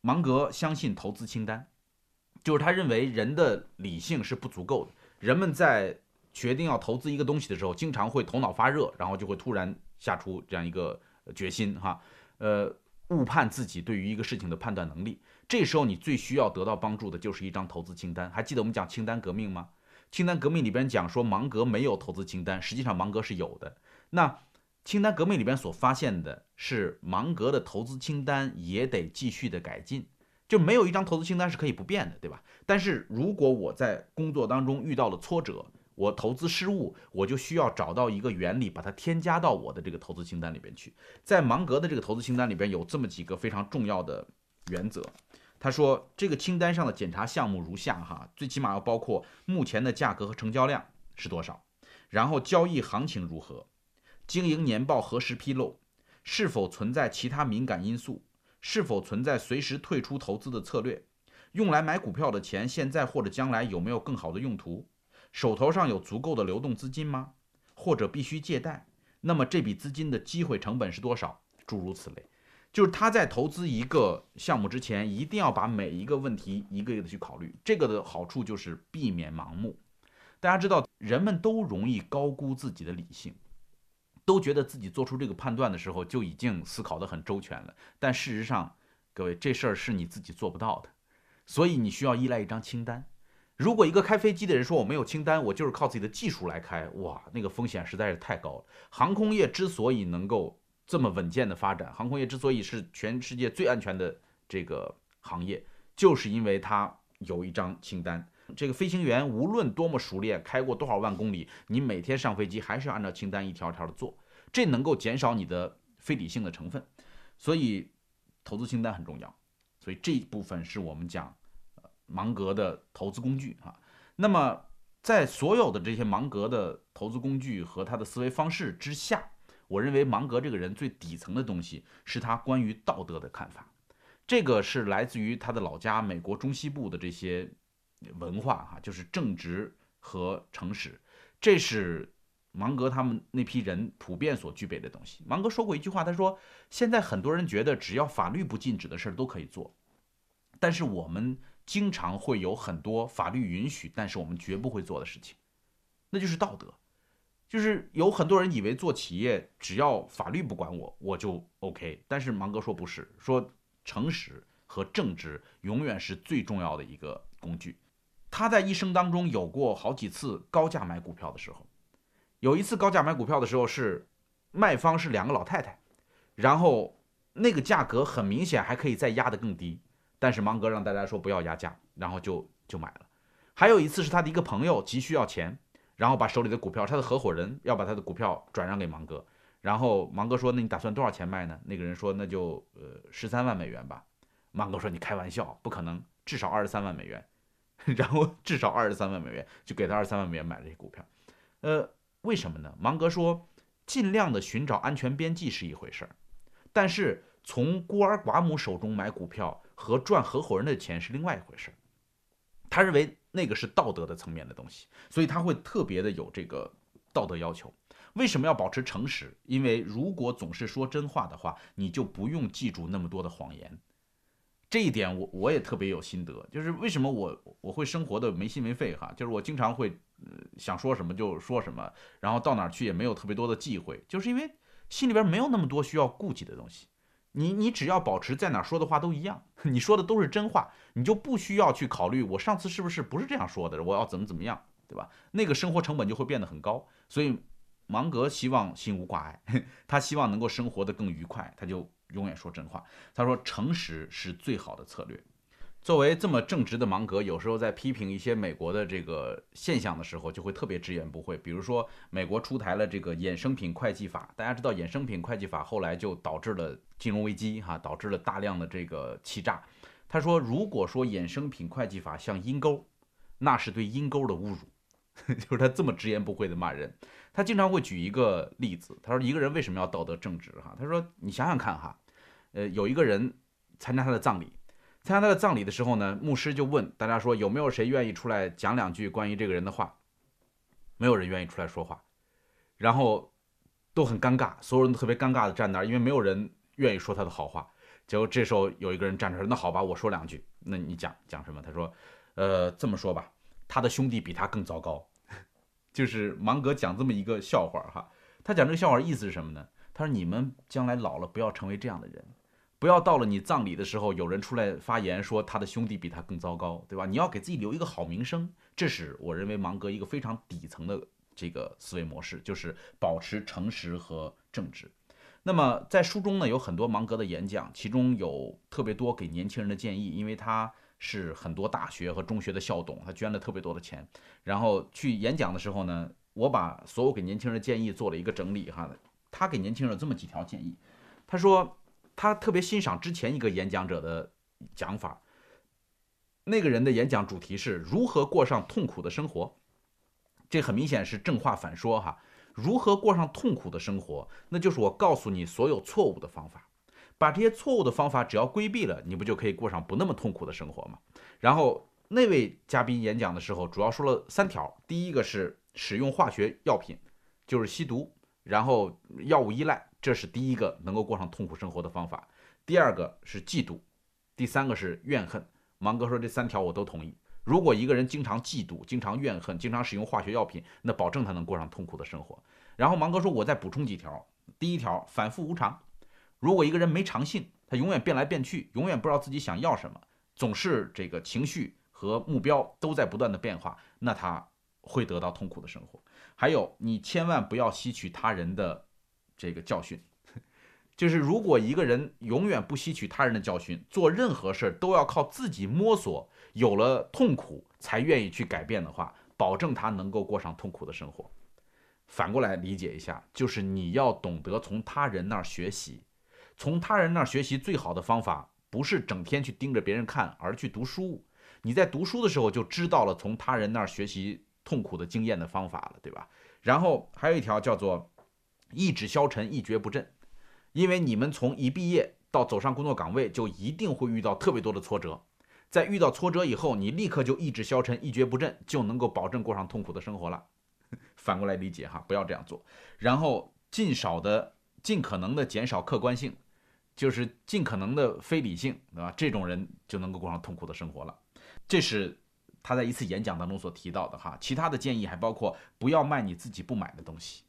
芒格相信投资清单，就是他认为人的理性是不足够的。人们在决定要投资一个东西的时候，经常会头脑发热，然后就会突然下出这样一个决心，哈，呃，误判自己对于一个事情的判断能力。这时候你最需要得到帮助的就是一张投资清单。还记得我们讲清单革命吗？清单革命里边讲说芒格没有投资清单，实际上芒格是有的。那清单革命里边所发现的是芒格的投资清单也得继续的改进，就没有一张投资清单是可以不变的，对吧？但是如果我在工作当中遇到了挫折，我投资失误，我就需要找到一个原理，把它添加到我的这个投资清单里边去。在芒格的这个投资清单里边有这么几个非常重要的原则。他说，这个清单上的检查项目如下：哈，最起码要包括目前的价格和成交量是多少，然后交易行情如何，经营年报何时披露，是否存在其他敏感因素，是否存在随时退出投资的策略，用来买股票的钱现在或者将来有没有更好的用途，手头上有足够的流动资金吗？或者必须借贷？那么这笔资金的机会成本是多少？诸如此类。就是他在投资一个项目之前，一定要把每一个问题一个一个的去考虑。这个的好处就是避免盲目。大家知道，人们都容易高估自己的理性，都觉得自己做出这个判断的时候就已经思考得很周全了。但事实上，各位，这事儿是你自己做不到的。所以你需要依赖一张清单。如果一个开飞机的人说我没有清单，我就是靠自己的技术来开，哇，那个风险实在是太高了。航空业之所以能够这么稳健的发展，航空业之所以是全世界最安全的这个行业，就是因为它有一张清单。这个飞行员无论多么熟练，开过多少万公里，你每天上飞机还是要按照清单一条条的做，这能够减少你的非理性的成分。所以，投资清单很重要。所以这一部分是我们讲芒格的投资工具啊。那么，在所有的这些芒格的投资工具和他的思维方式之下。我认为芒格这个人最底层的东西是他关于道德的看法，这个是来自于他的老家美国中西部的这些文化哈，就是正直和诚实，这是芒格他们那批人普遍所具备的东西。芒格说过一句话，他说：“现在很多人觉得只要法律不禁止的事儿都可以做，但是我们经常会有很多法律允许，但是我们绝不会做的事情，那就是道德。”就是有很多人以为做企业只要法律不管我，我就 OK。但是芒格说不是，说诚实和正直永远是最重要的一个工具。他在一生当中有过好几次高价买股票的时候，有一次高价买股票的时候是卖方是两个老太太，然后那个价格很明显还可以再压得更低，但是芒格让大家说不要压价，然后就就买了。还有一次是他的一个朋友急需要钱。然后把手里的股票，他的合伙人要把他的股票转让给芒格，然后芒格说：“那你打算多少钱卖呢？”那个人说：“那就呃十三万美元吧。”芒格说：“你开玩笑，不可能，至少二十三万美元。” 然后至少二十三万美元就给他二十三万美元买了这些股票。呃，为什么呢？芒格说：“尽量的寻找安全边际是一回事儿，但是从孤儿寡母手中买股票和赚合伙人的钱是另外一回事儿。”他认为那个是道德的层面的东西，所以他会特别的有这个道德要求。为什么要保持诚实？因为如果总是说真话的话，你就不用记住那么多的谎言。这一点我我也特别有心得，就是为什么我我会生活的没心没肺哈，就是我经常会想说什么就说什么，然后到哪儿去也没有特别多的忌讳，就是因为心里边没有那么多需要顾忌的东西。你你只要保持在哪说的话都一样，你说的都是真话，你就不需要去考虑我上次是不是不是这样说的，我要怎么怎么样，对吧？那个生活成本就会变得很高，所以。芒格希望心无挂碍，他希望能够生活得更愉快，他就永远说真话。他说诚实是最好的策略。作为这么正直的芒格，有时候在批评一些美国的这个现象的时候，就会特别直言不讳。比如说，美国出台了这个衍生品会计法，大家知道衍生品会计法后来就导致了金融危机，哈，导致了大量的这个欺诈。他说，如果说衍生品会计法像阴沟，那是对阴沟的侮辱。就是他这么直言不讳的骂人，他经常会举一个例子，他说一个人为什么要道德正直？哈，他说你想想看哈，呃，有一个人参加他的葬礼，参加他的葬礼的时候呢，牧师就问大家说有没有谁愿意出来讲两句关于这个人的话？没有人愿意出来说话，然后都很尴尬，所有人都特别尴尬的站那儿，因为没有人愿意说他的好话。结果这时候有一个人站出来，那好吧，我说两句，那你讲讲什么？他说，呃，这么说吧。他的兄弟比他更糟糕，就是芒格讲这么一个笑话哈。他讲这个笑话意思是什么呢？他说：“你们将来老了不要成为这样的人，不要到了你葬礼的时候，有人出来发言说他的兄弟比他更糟糕，对吧？你要给自己留一个好名声。这是我认为芒格一个非常底层的这个思维模式，就是保持诚实和正直。那么在书中呢，有很多芒格的演讲，其中有特别多给年轻人的建议，因为他。是很多大学和中学的校董，他捐了特别多的钱，然后去演讲的时候呢，我把所有给年轻人的建议做了一个整理哈。他给年轻人这么几条建议，他说他特别欣赏之前一个演讲者的讲法，那个人的演讲主题是如何过上痛苦的生活，这很明显是正话反说哈。如何过上痛苦的生活，那就是我告诉你所有错误的方法。把这些错误的方法只要规避了，你不就可以过上不那么痛苦的生活吗？然后那位嘉宾演讲的时候，主要说了三条：第一个是使用化学药品，就是吸毒，然后药物依赖，这是第一个能够过上痛苦生活的方法；第二个是嫉妒；第三个是怨恨。芒格说这三条我都同意。如果一个人经常嫉妒、经常怨恨、经常使用化学药品，那保证他能过上痛苦的生活。然后芒格说，我再补充几条：第一条，反复无常。如果一个人没长性，他永远变来变去，永远不知道自己想要什么，总是这个情绪和目标都在不断的变化，那他会得到痛苦的生活。还有，你千万不要吸取他人的这个教训，就是如果一个人永远不吸取他人的教训，做任何事都要靠自己摸索，有了痛苦才愿意去改变的话，保证他能够过上痛苦的生活。反过来理解一下，就是你要懂得从他人那儿学习。从他人那儿学习最好的方法，不是整天去盯着别人看，而去读书。你在读书的时候就知道了从他人那儿学习痛苦的经验的方法了，对吧？然后还有一条叫做“意志消沉，一蹶不振”。因为你们从一毕业到走上工作岗位，就一定会遇到特别多的挫折。在遇到挫折以后，你立刻就意志消沉，一蹶不振，就能够保证过上痛苦的生活了。反过来理解哈，不要这样做。然后尽少的、尽可能的减少客观性。就是尽可能的非理性，对吧？这种人就能够过上痛苦的生活了。这是他在一次演讲当中所提到的哈。其他的建议还包括不要卖你自己不买的东西。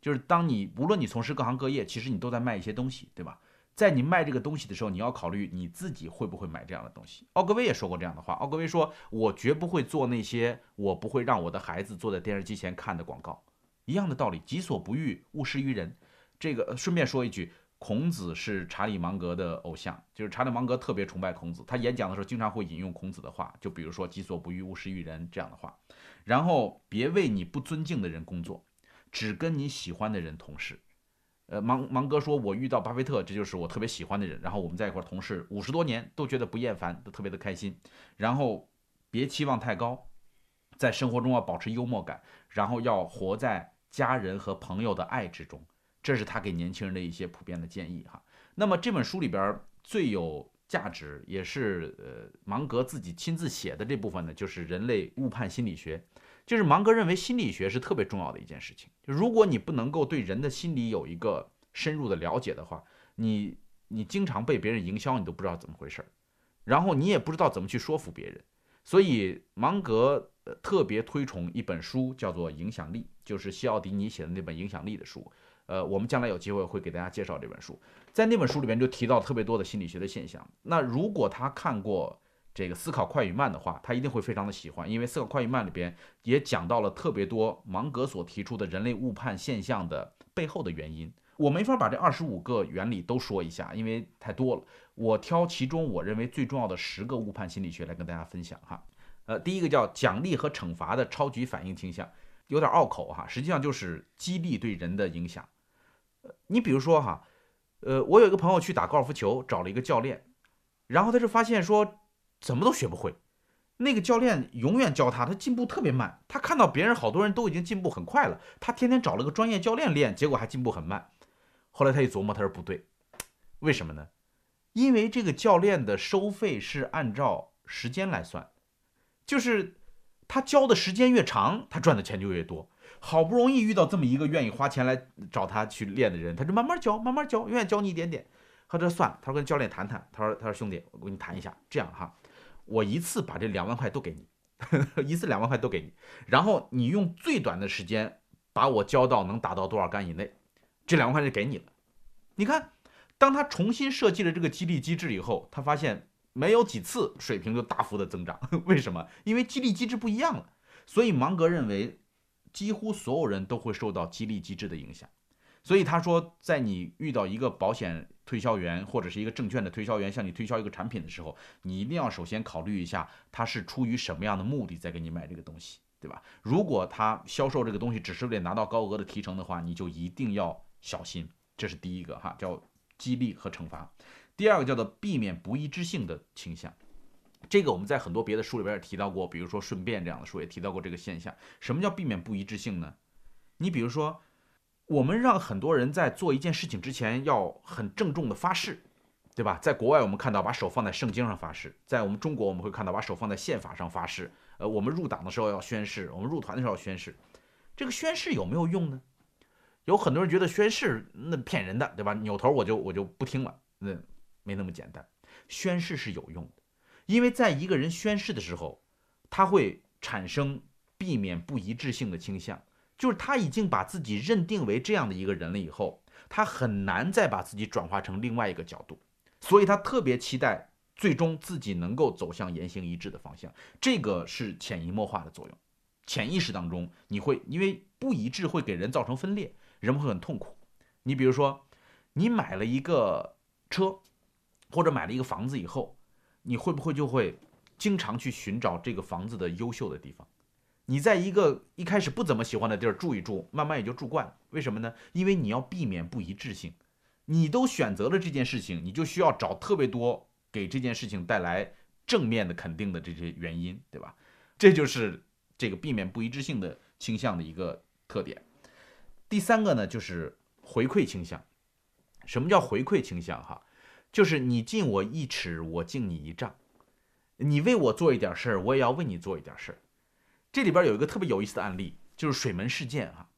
就是当你无论你从事各行各业，其实你都在卖一些东西，对吧？在你卖这个东西的时候，你要考虑你自己会不会买这样的东西。奥格威也说过这样的话。奥格威说：“我绝不会做那些我不会让我的孩子坐在电视机前看的广告。”一样的道理，己所不欲，勿施于人。这个顺便说一句。孔子是查理芒格的偶像，就是查理芒格特别崇拜孔子。他演讲的时候经常会引用孔子的话，就比如说“己所不欲，勿施于人”这样的话。然后别为你不尊敬的人工作，只跟你喜欢的人同事。呃，芒芒格说，我遇到巴菲特，这就是我特别喜欢的人。然后我们在一块同事五十多年，都觉得不厌烦，都特别的开心。然后别期望太高，在生活中要保持幽默感，然后要活在家人和朋友的爱之中。这是他给年轻人的一些普遍的建议哈。那么这本书里边最有价值，也是呃芒格自己亲自写的这部分呢，就是人类误判心理学。就是芒格认为心理学是特别重要的一件事情。就如果你不能够对人的心理有一个深入的了解的话，你你经常被别人营销，你都不知道怎么回事儿，然后你也不知道怎么去说服别人。所以芒格特别推崇一本书，叫做《影响力》，就是西奥迪尼写的那本《影响力》的书。呃，我们将来有机会会给大家介绍这本书。在那本书里边就提到特别多的心理学的现象。那如果他看过，这个思考快与慢的话，他一定会非常的喜欢，因为思考快与慢里边也讲到了特别多芒格所提出的人类误判现象的背后的原因。我没法把这二十五个原理都说一下，因为太多了。我挑其中我认为最重要的十个误判心理学来跟大家分享哈。呃，第一个叫奖励和惩罚的超级反应倾向，有点拗口哈，实际上就是激励对人的影响。你比如说哈，呃，我有一个朋友去打高尔夫球，找了一个教练，然后他就发现说。怎么都学不会，那个教练永远教他，他进步特别慢。他看到别人好多人都已经进步很快了，他天天找了个专业教练练，结果还进步很慢。后来他一琢磨，他说不对，为什么呢？因为这个教练的收费是按照时间来算，就是他教的时间越长，他赚的钱就越多。好不容易遇到这么一个愿意花钱来找他去练的人，他就慢慢教，慢慢教，永远教你一点点。他说算，他说跟教练谈谈，他说他说兄弟，我跟你谈一下，这样哈。我一次把这两万块都给你，一次两万块都给你，然后你用最短的时间把我教到能打到多少杆以内，这两万块就给你了。你看，当他重新设计了这个激励机制以后，他发现没有几次水平就大幅的增长。为什么？因为激励机制不一样了。所以芒格认为，几乎所有人都会受到激励机制的影响。所以他说，在你遇到一个保险推销员或者是一个证券的推销员向你推销一个产品的时候，你一定要首先考虑一下他是出于什么样的目的在给你买这个东西，对吧？如果他销售这个东西只是为了拿到高额的提成的话，你就一定要小心。这是第一个哈，叫激励和惩罚。第二个叫做避免不一致性的倾向，这个我们在很多别的书里边也提到过，比如说《顺便》这样的书也提到过这个现象。什么叫避免不一致性呢？你比如说。我们让很多人在做一件事情之前要很郑重的发誓，对吧？在国外我们看到把手放在圣经上发誓，在我们中国我们会看到把手放在宪法上发誓。呃，我们入党的时候要宣誓，我们入团的时候要宣誓。这个宣誓有没有用呢？有很多人觉得宣誓那骗人的，对吧？扭头我就我就不听了，那没那么简单。宣誓是有用的，因为在一个人宣誓的时候，他会产生避免不一致性的倾向。就是他已经把自己认定为这样的一个人了以后，他很难再把自己转化成另外一个角度，所以他特别期待最终自己能够走向言行一致的方向。这个是潜移默化的作用，潜意识当中你会因为不一致会给人造成分裂，人们会很痛苦。你比如说，你买了一个车，或者买了一个房子以后，你会不会就会经常去寻找这个房子的优秀的地方？你在一个一开始不怎么喜欢的地儿住一住，慢慢也就住惯了。为什么呢？因为你要避免不一致性。你都选择了这件事情，你就需要找特别多给这件事情带来正面的肯定的这些原因，对吧？这就是这个避免不一致性的倾向的一个特点。第三个呢，就是回馈倾向。什么叫回馈倾向？哈，就是你敬我一尺，我敬你一丈。你为我做一点事儿，我也要为你做一点事儿。这里边有一个特别有意思的案例，就是水门事件哈。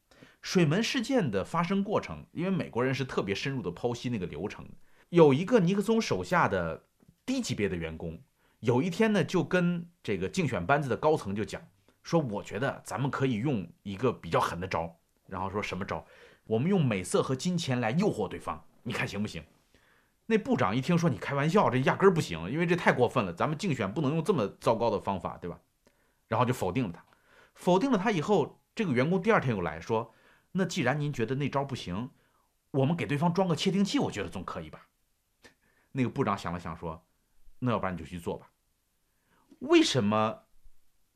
水门事件的发生过程，因为美国人是特别深入的剖析那个流程。有一个尼克松手下的低级别的员工，有一天呢，就跟这个竞选班子的高层就讲说：“我觉得咱们可以用一个比较狠的招。”然后说什么招？我们用美色和金钱来诱惑对方，你看行不行？那部长一听说你开玩笑，这压根儿不行，因为这太过分了，咱们竞选不能用这么糟糕的方法，对吧？然后就否定了他。否定了他以后，这个员工第二天又来说：“那既然您觉得那招不行，我们给对方装个窃听器，我觉得总可以吧？”那个部长想了想说：“那要不然你就去做吧。”为什么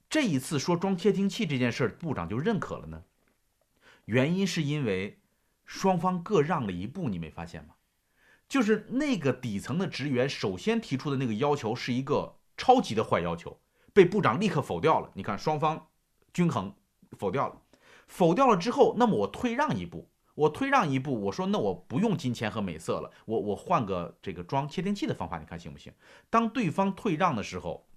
这一次说装窃听器这件事儿，部长就认可了呢？原因是因为双方各让了一步，你没发现吗？就是那个底层的职员首先提出的那个要求是一个超级的坏要求，被部长立刻否掉了。你看双方均衡否掉了，否掉了之后，那么我退让一步，我退让一步，我说那我不用金钱和美色了，我我换个这个装窃听器的方法，你看行不行？当对方退让的时候，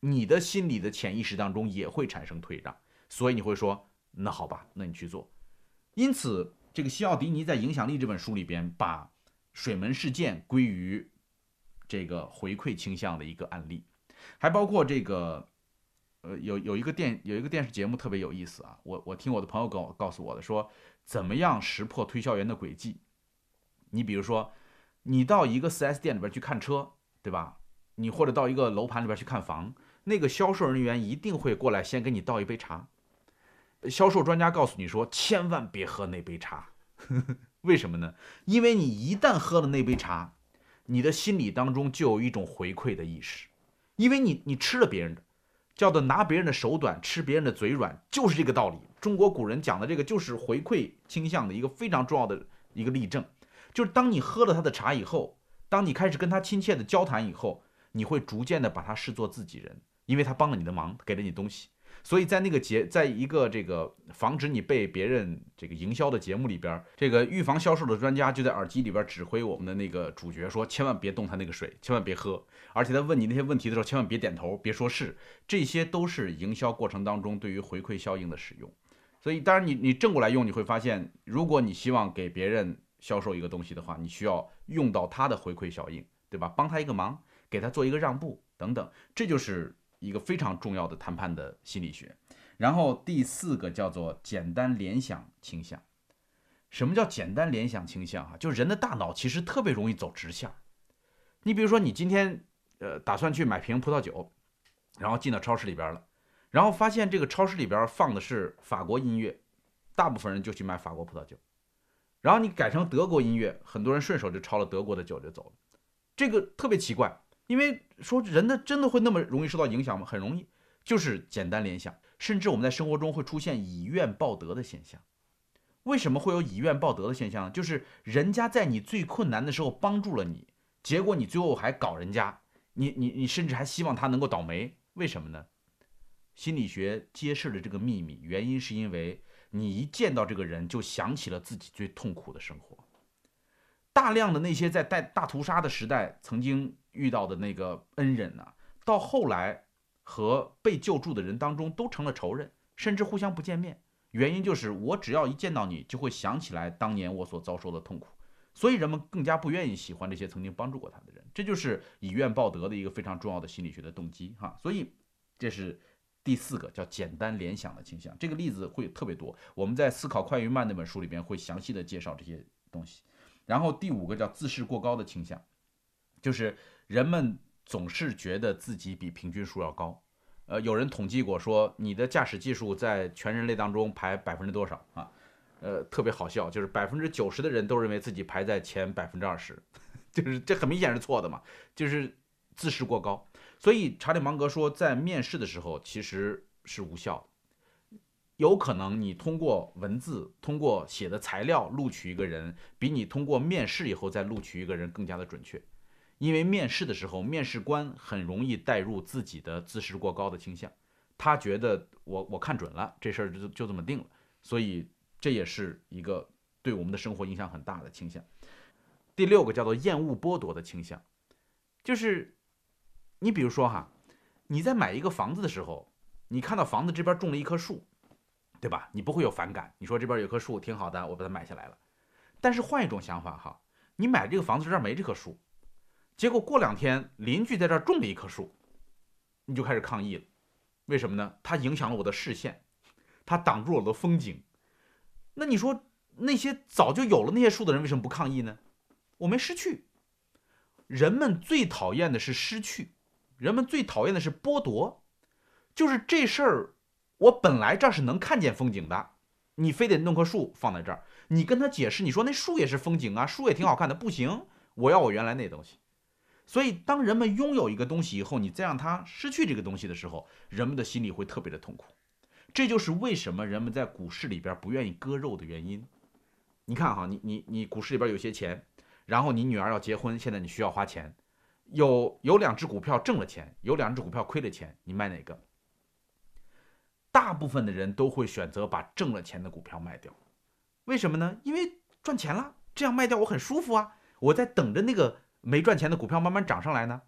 你的心里的潜意识当中也会产生退让，所以你会说那好吧，那你去做。因此，这个西奥迪尼在《影响力》这本书里边把。水门事件归于这个回馈倾向的一个案例，还包括这个，呃，有有一个电有一个电视节目特别有意思啊，我我听我的朋友跟我告诉我的说，怎么样识破推销员的诡计？你比如说，你到一个 4S 店里边去看车，对吧？你或者到一个楼盘里边去看房，那个销售人员一定会过来先给你倒一杯茶。销售专家告诉你说，千万别喝那杯茶。为什么呢？因为你一旦喝了那杯茶，你的心理当中就有一种回馈的意识，因为你你吃了别人的，叫做拿别人的手短，吃别人的嘴软，就是这个道理。中国古人讲的这个就是回馈倾向的一个非常重要的一个例证，就是当你喝了他的茶以后，当你开始跟他亲切的交谈以后，你会逐渐的把他视作自己人，因为他帮了你的忙，给了你东西。所以在那个节，在一个这个防止你被别人这个营销的节目里边，这个预防销售的专家就在耳机里边指挥我们的那个主角说：千万别动他那个水，千万别喝。而且他问你那些问题的时候，千万别点头，别说是。这些都是营销过程当中对于回馈效应的使用。所以当然你你正过来用，你会发现，如果你希望给别人销售一个东西的话，你需要用到他的回馈效应，对吧？帮他一个忙，给他做一个让步等等，这就是。一个非常重要的谈判的心理学，然后第四个叫做简单联想倾向。什么叫简单联想倾向？哈，就是人的大脑其实特别容易走直线。你比如说，你今天呃打算去买瓶葡萄酒，然后进到超市里边了，然后发现这个超市里边放的是法国音乐，大部分人就去买法国葡萄酒。然后你改成德国音乐，很多人顺手就抄了德国的酒就走了，这个特别奇怪。因为说人的真的会那么容易受到影响吗？很容易，就是简单联想，甚至我们在生活中会出现以怨报德的现象。为什么会有以怨报德的现象呢？就是人家在你最困难的时候帮助了你，结果你最后还搞人家，你你你甚至还希望他能够倒霉。为什么呢？心理学揭示了这个秘密，原因是因为你一见到这个人就想起了自己最痛苦的生活。大量的那些在大大屠杀的时代曾经。遇到的那个恩人呢，到后来和被救助的人当中都成了仇人，甚至互相不见面。原因就是我只要一见到你，就会想起来当年我所遭受的痛苦，所以人们更加不愿意喜欢这些曾经帮助过他的人。这就是以怨报德的一个非常重要的心理学的动机哈。所以这是第四个叫简单联想的倾向。这个例子会特别多，我们在《思考快与慢》那本书里边会详细的介绍这些东西。然后第五个叫自视过高的倾向，就是。人们总是觉得自己比平均数要高，呃，有人统计过说你的驾驶技术在全人类当中排百分之多少啊？呃，特别好笑，就是百分之九十的人都认为自己排在前百分之二十，就是这很明显是错的嘛，就是自视过高。所以查理芒格说，在面试的时候其实是无效的，有可能你通过文字、通过写的材料录取一个人，比你通过面试以后再录取一个人更加的准确。因为面试的时候，面试官很容易带入自己的自视过高的倾向，他觉得我我看准了这事儿就就这么定了，所以这也是一个对我们的生活影响很大的倾向。第六个叫做厌恶剥夺的倾向，就是你比如说哈，你在买一个房子的时候，你看到房子这边种了一棵树，对吧？你不会有反感，你说这边有棵树挺好的，我把它买下来了。但是换一种想法哈，你买这个房子这儿没这棵树。结果过两天，邻居在这儿种了一棵树，你就开始抗议了。为什么呢？它影响了我的视线，它挡住了我的风景。那你说那些早就有了那些树的人为什么不抗议呢？我没失去。人们最讨厌的是失去，人们最讨厌的是剥夺。就是这事儿，我本来这儿是能看见风景的，你非得弄棵树放在这儿，你跟他解释，你说那树也是风景啊，树也挺好看的，不行，我要我原来那东西。所以，当人们拥有一个东西以后，你再让他失去这个东西的时候，人们的心里会特别的痛苦。这就是为什么人们在股市里边不愿意割肉的原因。你看哈，你你你股市里边有些钱，然后你女儿要结婚，现在你需要花钱，有有两只股票挣了钱，有两只股票亏了钱，你卖哪个？大部分的人都会选择把挣了钱的股票卖掉，为什么呢？因为赚钱了，这样卖掉我很舒服啊，我在等着那个没赚钱的股票慢慢涨上来呢。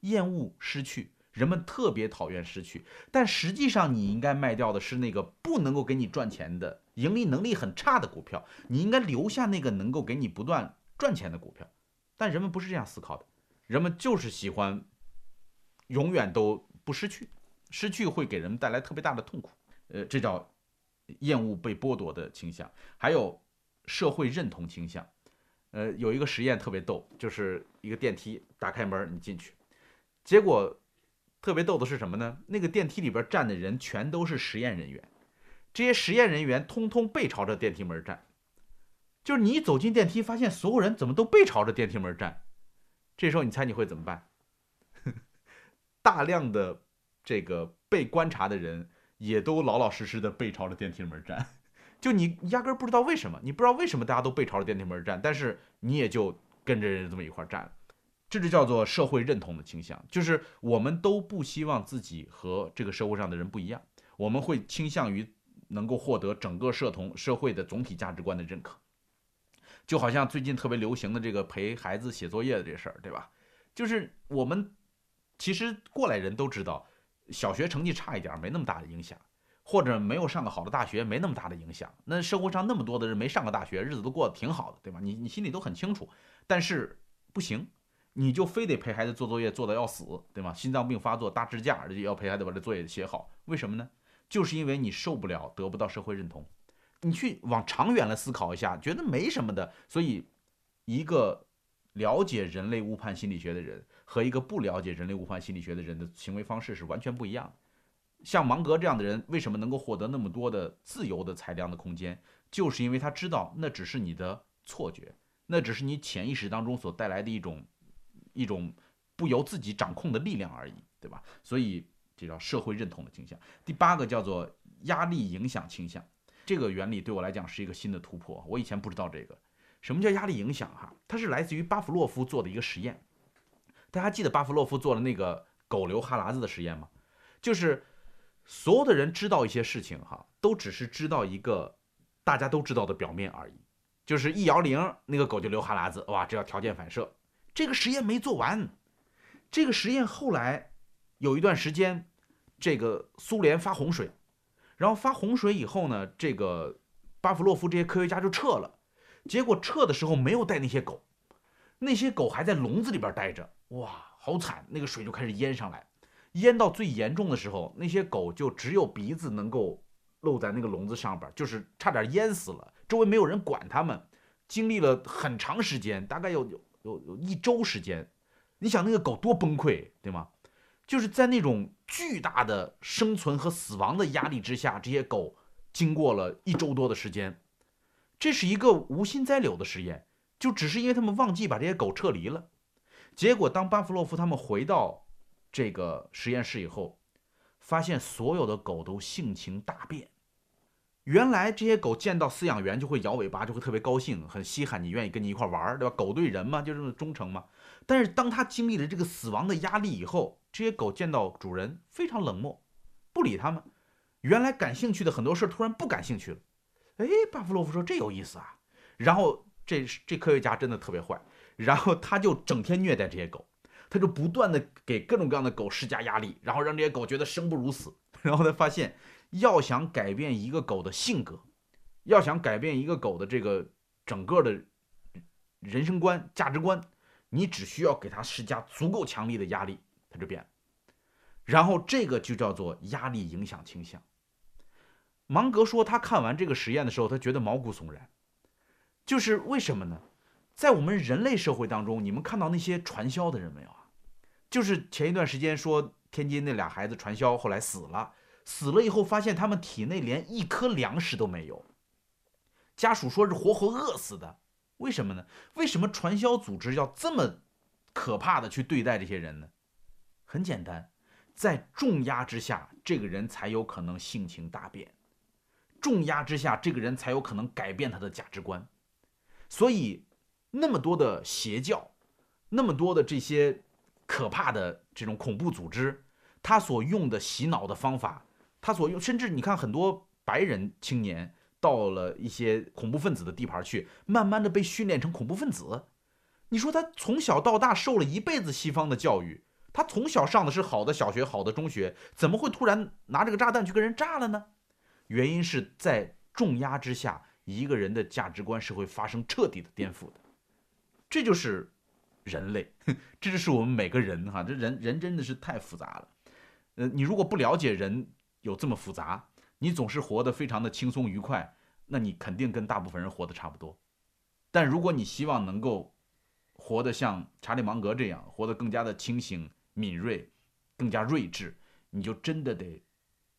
厌恶失去，人们特别讨厌失去，但实际上你应该卖掉的是那个不能够给你赚钱的、盈利能力很差的股票，你应该留下那个能够给你不断赚钱的股票。但人们不是这样思考的，人们就是喜欢永远都不失去。失去会给人们带来特别大的痛苦，呃，这叫厌恶被剥夺的倾向，还有社会认同倾向。呃，有一个实验特别逗，就是一个电梯打开门你进去，结果特别逗的是什么呢？那个电梯里边站的人全都是实验人员，这些实验人员通通背朝着电梯门站，就是你一走进电梯，发现所有人怎么都背朝着电梯门站，这时候你猜你会怎么办？大量的。这个被观察的人也都老老实实的背朝着电梯门站，就你压根不知道为什么，你不知道为什么大家都背朝着电梯门站，但是你也就跟着人这么一块站，这就叫做社会认同的倾向，就是我们都不希望自己和这个社会上的人不一样，我们会倾向于能够获得整个社同社会的总体价值观的认可，就好像最近特别流行的这个陪孩子写作业的这事儿，对吧？就是我们其实过来人都知道。小学成绩差一点没那么大的影响，或者没有上个好的大学没那么大的影响。那社会上那么多的人没上过大学，日子都过得挺好的，对吧？你你心里都很清楚。但是不行，你就非得陪孩子做作业做的要死，对吗？心脏病发作搭支架，要陪孩子把这作业写好。为什么呢？就是因为你受不了得不到社会认同。你去往长远了思考一下，觉得没什么的。所以，一个了解人类误判心理学的人。和一个不了解人类误判心理学的人的行为方式是完全不一样。像芒格这样的人，为什么能够获得那么多的自由的裁量的空间？就是因为他知道那只是你的错觉，那只是你潜意识当中所带来的一种一种不由自己掌控的力量而已，对吧？所以这叫社会认同的倾向。第八个叫做压力影响倾向，这个原理对我来讲是一个新的突破，我以前不知道这个。什么叫压力影响？哈，它是来自于巴甫洛夫做的一个实验。大家记得巴甫洛夫做了那个狗流哈喇子的实验吗？就是所有的人知道一些事情，哈，都只是知道一个大家都知道的表面而已。就是一摇铃，那个狗就流哈喇子，哇，这叫条件反射。这个实验没做完，这个实验后来有一段时间，这个苏联发洪水，然后发洪水以后呢，这个巴甫洛夫这些科学家就撤了，结果撤的时候没有带那些狗，那些狗还在笼子里边待着。哇，好惨！那个水就开始淹上来，淹到最严重的时候，那些狗就只有鼻子能够露在那个笼子上边，就是差点淹死了。周围没有人管它们，经历了很长时间，大概有有有有一周时间。你想那个狗多崩溃，对吗？就是在那种巨大的生存和死亡的压力之下，这些狗经过了一周多的时间。这是一个无心栽柳的实验，就只是因为他们忘记把这些狗撤离了。结果，当巴甫洛夫他们回到这个实验室以后，发现所有的狗都性情大变。原来这些狗见到饲养员就会摇尾巴，就会特别高兴，很稀罕你愿意跟你一块玩，对吧？狗对人嘛，就这么忠诚嘛。但是当他经历了这个死亡的压力以后，这些狗见到主人非常冷漠，不理他们。原来感兴趣的很多事突然不感兴趣了。哎，巴甫洛夫说这有意思啊。然后这这科学家真的特别坏。然后他就整天虐待这些狗，他就不断的给各种各样的狗施加压力，然后让这些狗觉得生不如死。然后他发现，要想改变一个狗的性格，要想改变一个狗的这个整个的人生观、价值观，你只需要给它施加足够强力的压力，它就变。然后这个就叫做压力影响倾向。芒格说，他看完这个实验的时候，他觉得毛骨悚然，就是为什么呢？在我们人类社会当中，你们看到那些传销的人没有啊？就是前一段时间说天津那俩孩子传销，后来死了，死了以后发现他们体内连一颗粮食都没有，家属说是活活饿死的。为什么呢？为什么传销组织要这么可怕的去对待这些人呢？很简单，在重压之下，这个人才有可能性情大变；重压之下，这个人才有可能改变他的价值观。所以那么多的邪教，那么多的这些可怕的这种恐怖组织，他所用的洗脑的方法，他所用，甚至你看很多白人青年到了一些恐怖分子的地盘去，慢慢的被训练成恐怖分子。你说他从小到大受了一辈子西方的教育，他从小上的是好的小学、好的中学，怎么会突然拿这个炸弹去跟人炸了呢？原因是在重压之下，一个人的价值观是会发生彻底的颠覆的。这就是人类，这就是我们每个人哈，这人人真的是太复杂了。呃，你如果不了解人有这么复杂，你总是活得非常的轻松愉快，那你肯定跟大部分人活得差不多。但如果你希望能够活得像查理芒格这样，活得更加的清醒、敏锐，更加睿智，你就真的得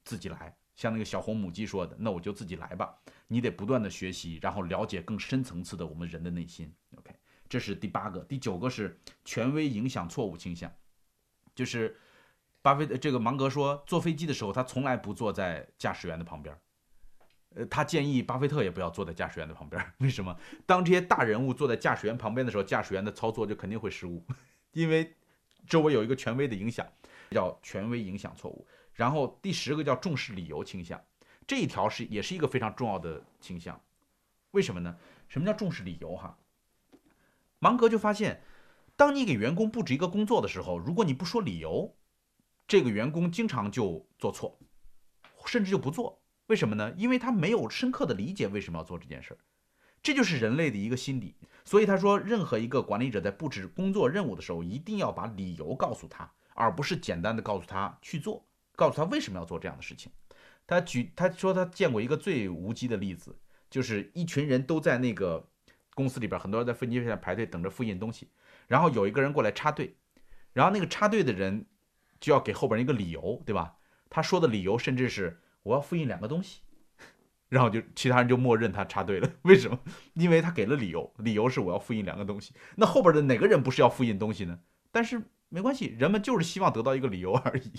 自己来。像那个小红母鸡说的，那我就自己来吧。你得不断的学习，然后了解更深层次的我们人的内心。OK，这是第八个，第九个是权威影响错误倾向，就是巴菲特这个芒格说，坐飞机的时候他从来不坐在驾驶员的旁边。呃，他建议巴菲特也不要坐在驾驶员的旁边。为什么？当这些大人物坐在驾驶员旁边的时候，驾驶员的操作就肯定会失误，因为周围有一个权威的影响，叫权威影响错误。然后第十个叫重视理由倾向，这一条是也是一个非常重要的倾向。为什么呢？什么叫重视理由？哈，芒格就发现，当你给员工布置一个工作的时候，如果你不说理由，这个员工经常就做错，甚至就不做。为什么呢？因为他没有深刻的理解为什么要做这件事儿。这就是人类的一个心理。所以他说，任何一个管理者在布置工作任务的时候，一定要把理由告诉他，而不是简单的告诉他去做。告诉他为什么要做这样的事情。他举他说他见过一个最无稽的例子，就是一群人都在那个公司里边，很多人在飞机上排队等着复印东西，然后有一个人过来插队，然后那个插队的人就要给后边一个理由，对吧？他说的理由甚至是我要复印两个东西，然后就其他人就默认他插队了。为什么？因为他给了理由，理由是我要复印两个东西。那后边的哪个人不是要复印东西呢？但是。没关系，人们就是希望得到一个理由而已，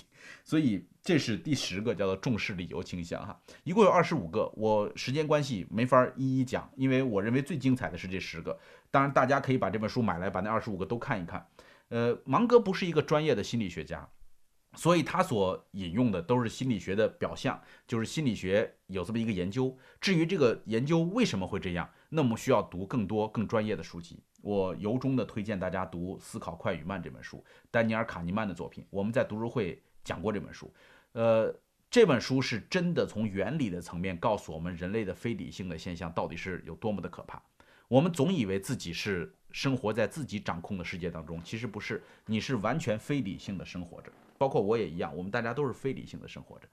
所以这是第十个叫做重视理由倾向哈，一共有二十五个，我时间关系没法一一讲，因为我认为最精彩的是这十个，当然大家可以把这本书买来，把那二十五个都看一看。呃，芒格不是一个专业的心理学家，所以他所引用的都是心理学的表象，就是心理学有这么一个研究。至于这个研究为什么会这样，那么需要读更多更专业的书籍。我由衷的推荐大家读《思考快与慢》这本书，丹尼尔·卡尼曼的作品。我们在读书会讲过这本书。呃，这本书是真的从原理的层面告诉我们人类的非理性的现象到底是有多么的可怕。我们总以为自己是生活在自己掌控的世界当中，其实不是，你是完全非理性的生活着。包括我也一样，我们大家都是非理性的生活着。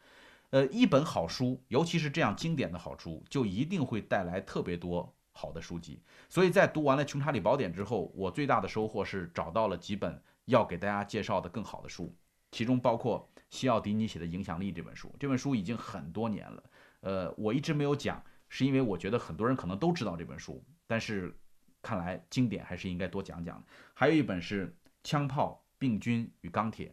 呃，一本好书，尤其是这样经典的好书，就一定会带来特别多。好的书籍，所以在读完了《穷查理宝典》之后，我最大的收获是找到了几本要给大家介绍的更好的书，其中包括西奥迪尼写的《影响力》这本书。这本书已经很多年了，呃，我一直没有讲，是因为我觉得很多人可能都知道这本书，但是看来经典还是应该多讲讲。还有一本是《枪炮、病菌与钢铁》，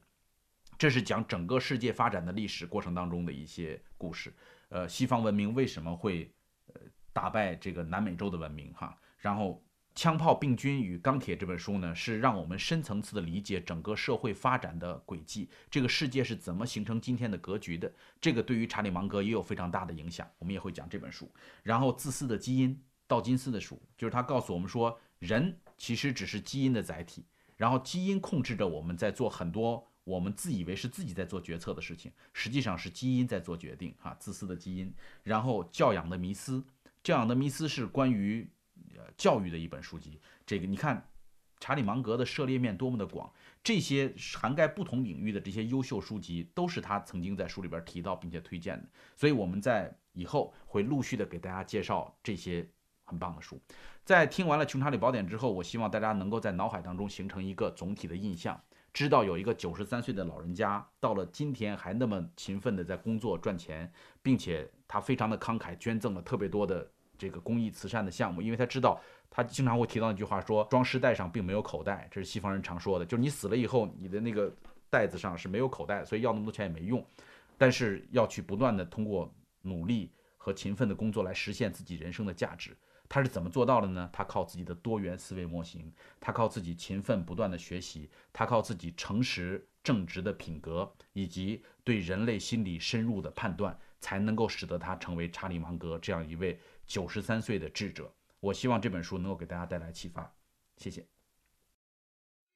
这是讲整个世界发展的历史过程当中的一些故事，呃，西方文明为什么会呃。打败这个南美洲的文明，哈，然后《枪炮、病菌与钢铁》这本书呢，是让我们深层次的理解整个社会发展的轨迹，这个世界是怎么形成今天的格局的。这个对于查理芒格也有非常大的影响，我们也会讲这本书。然后《自私的基因》，道金斯的书，就是他告诉我们说，人其实只是基因的载体，然后基因控制着我们在做很多我们自以为是自己在做决策的事情，实际上是基因在做决定，哈，自私的基因。然后《教养的迷思》。这样的迷思是关于呃教育的一本书籍。这个你看，查理芒格的涉猎面多么的广，这些涵盖不同领域的这些优秀书籍，都是他曾经在书里边提到并且推荐的。所以我们在以后会陆续的给大家介绍这些很棒的书。在听完了《穷查理宝典》之后，我希望大家能够在脑海当中形成一个总体的印象，知道有一个九十三岁的老人家到了今天还那么勤奋的在工作赚钱，并且。他非常的慷慨，捐赠了特别多的这个公益慈善的项目，因为他知道，他经常会提到一句话，说装尸袋上并没有口袋，这是西方人常说的，就是你死了以后，你的那个袋子上是没有口袋，所以要那么多钱也没用，但是要去不断的通过努力和勤奋的工作来实现自己人生的价值。他是怎么做到的呢？他靠自己的多元思维模型，他靠自己勤奋不断的学习，他靠自己诚实正直的品格，以及对人类心理深入的判断，才能够使得他成为查理芒格这样一位九十三岁的智者。我希望这本书能够给大家带来启发。谢谢。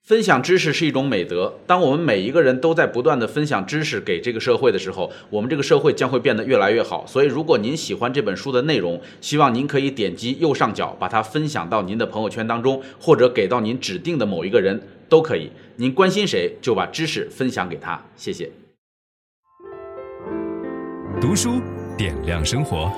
分享知识是一种美德。当我们每一个人都在不断的分享知识给这个社会的时候，我们这个社会将会变得越来越好。所以，如果您喜欢这本书的内容，希望您可以点击右上角把它分享到您的朋友圈当中，或者给到您指定的某一个人都可以。您关心谁，就把知识分享给他。谢谢。读书点亮生活。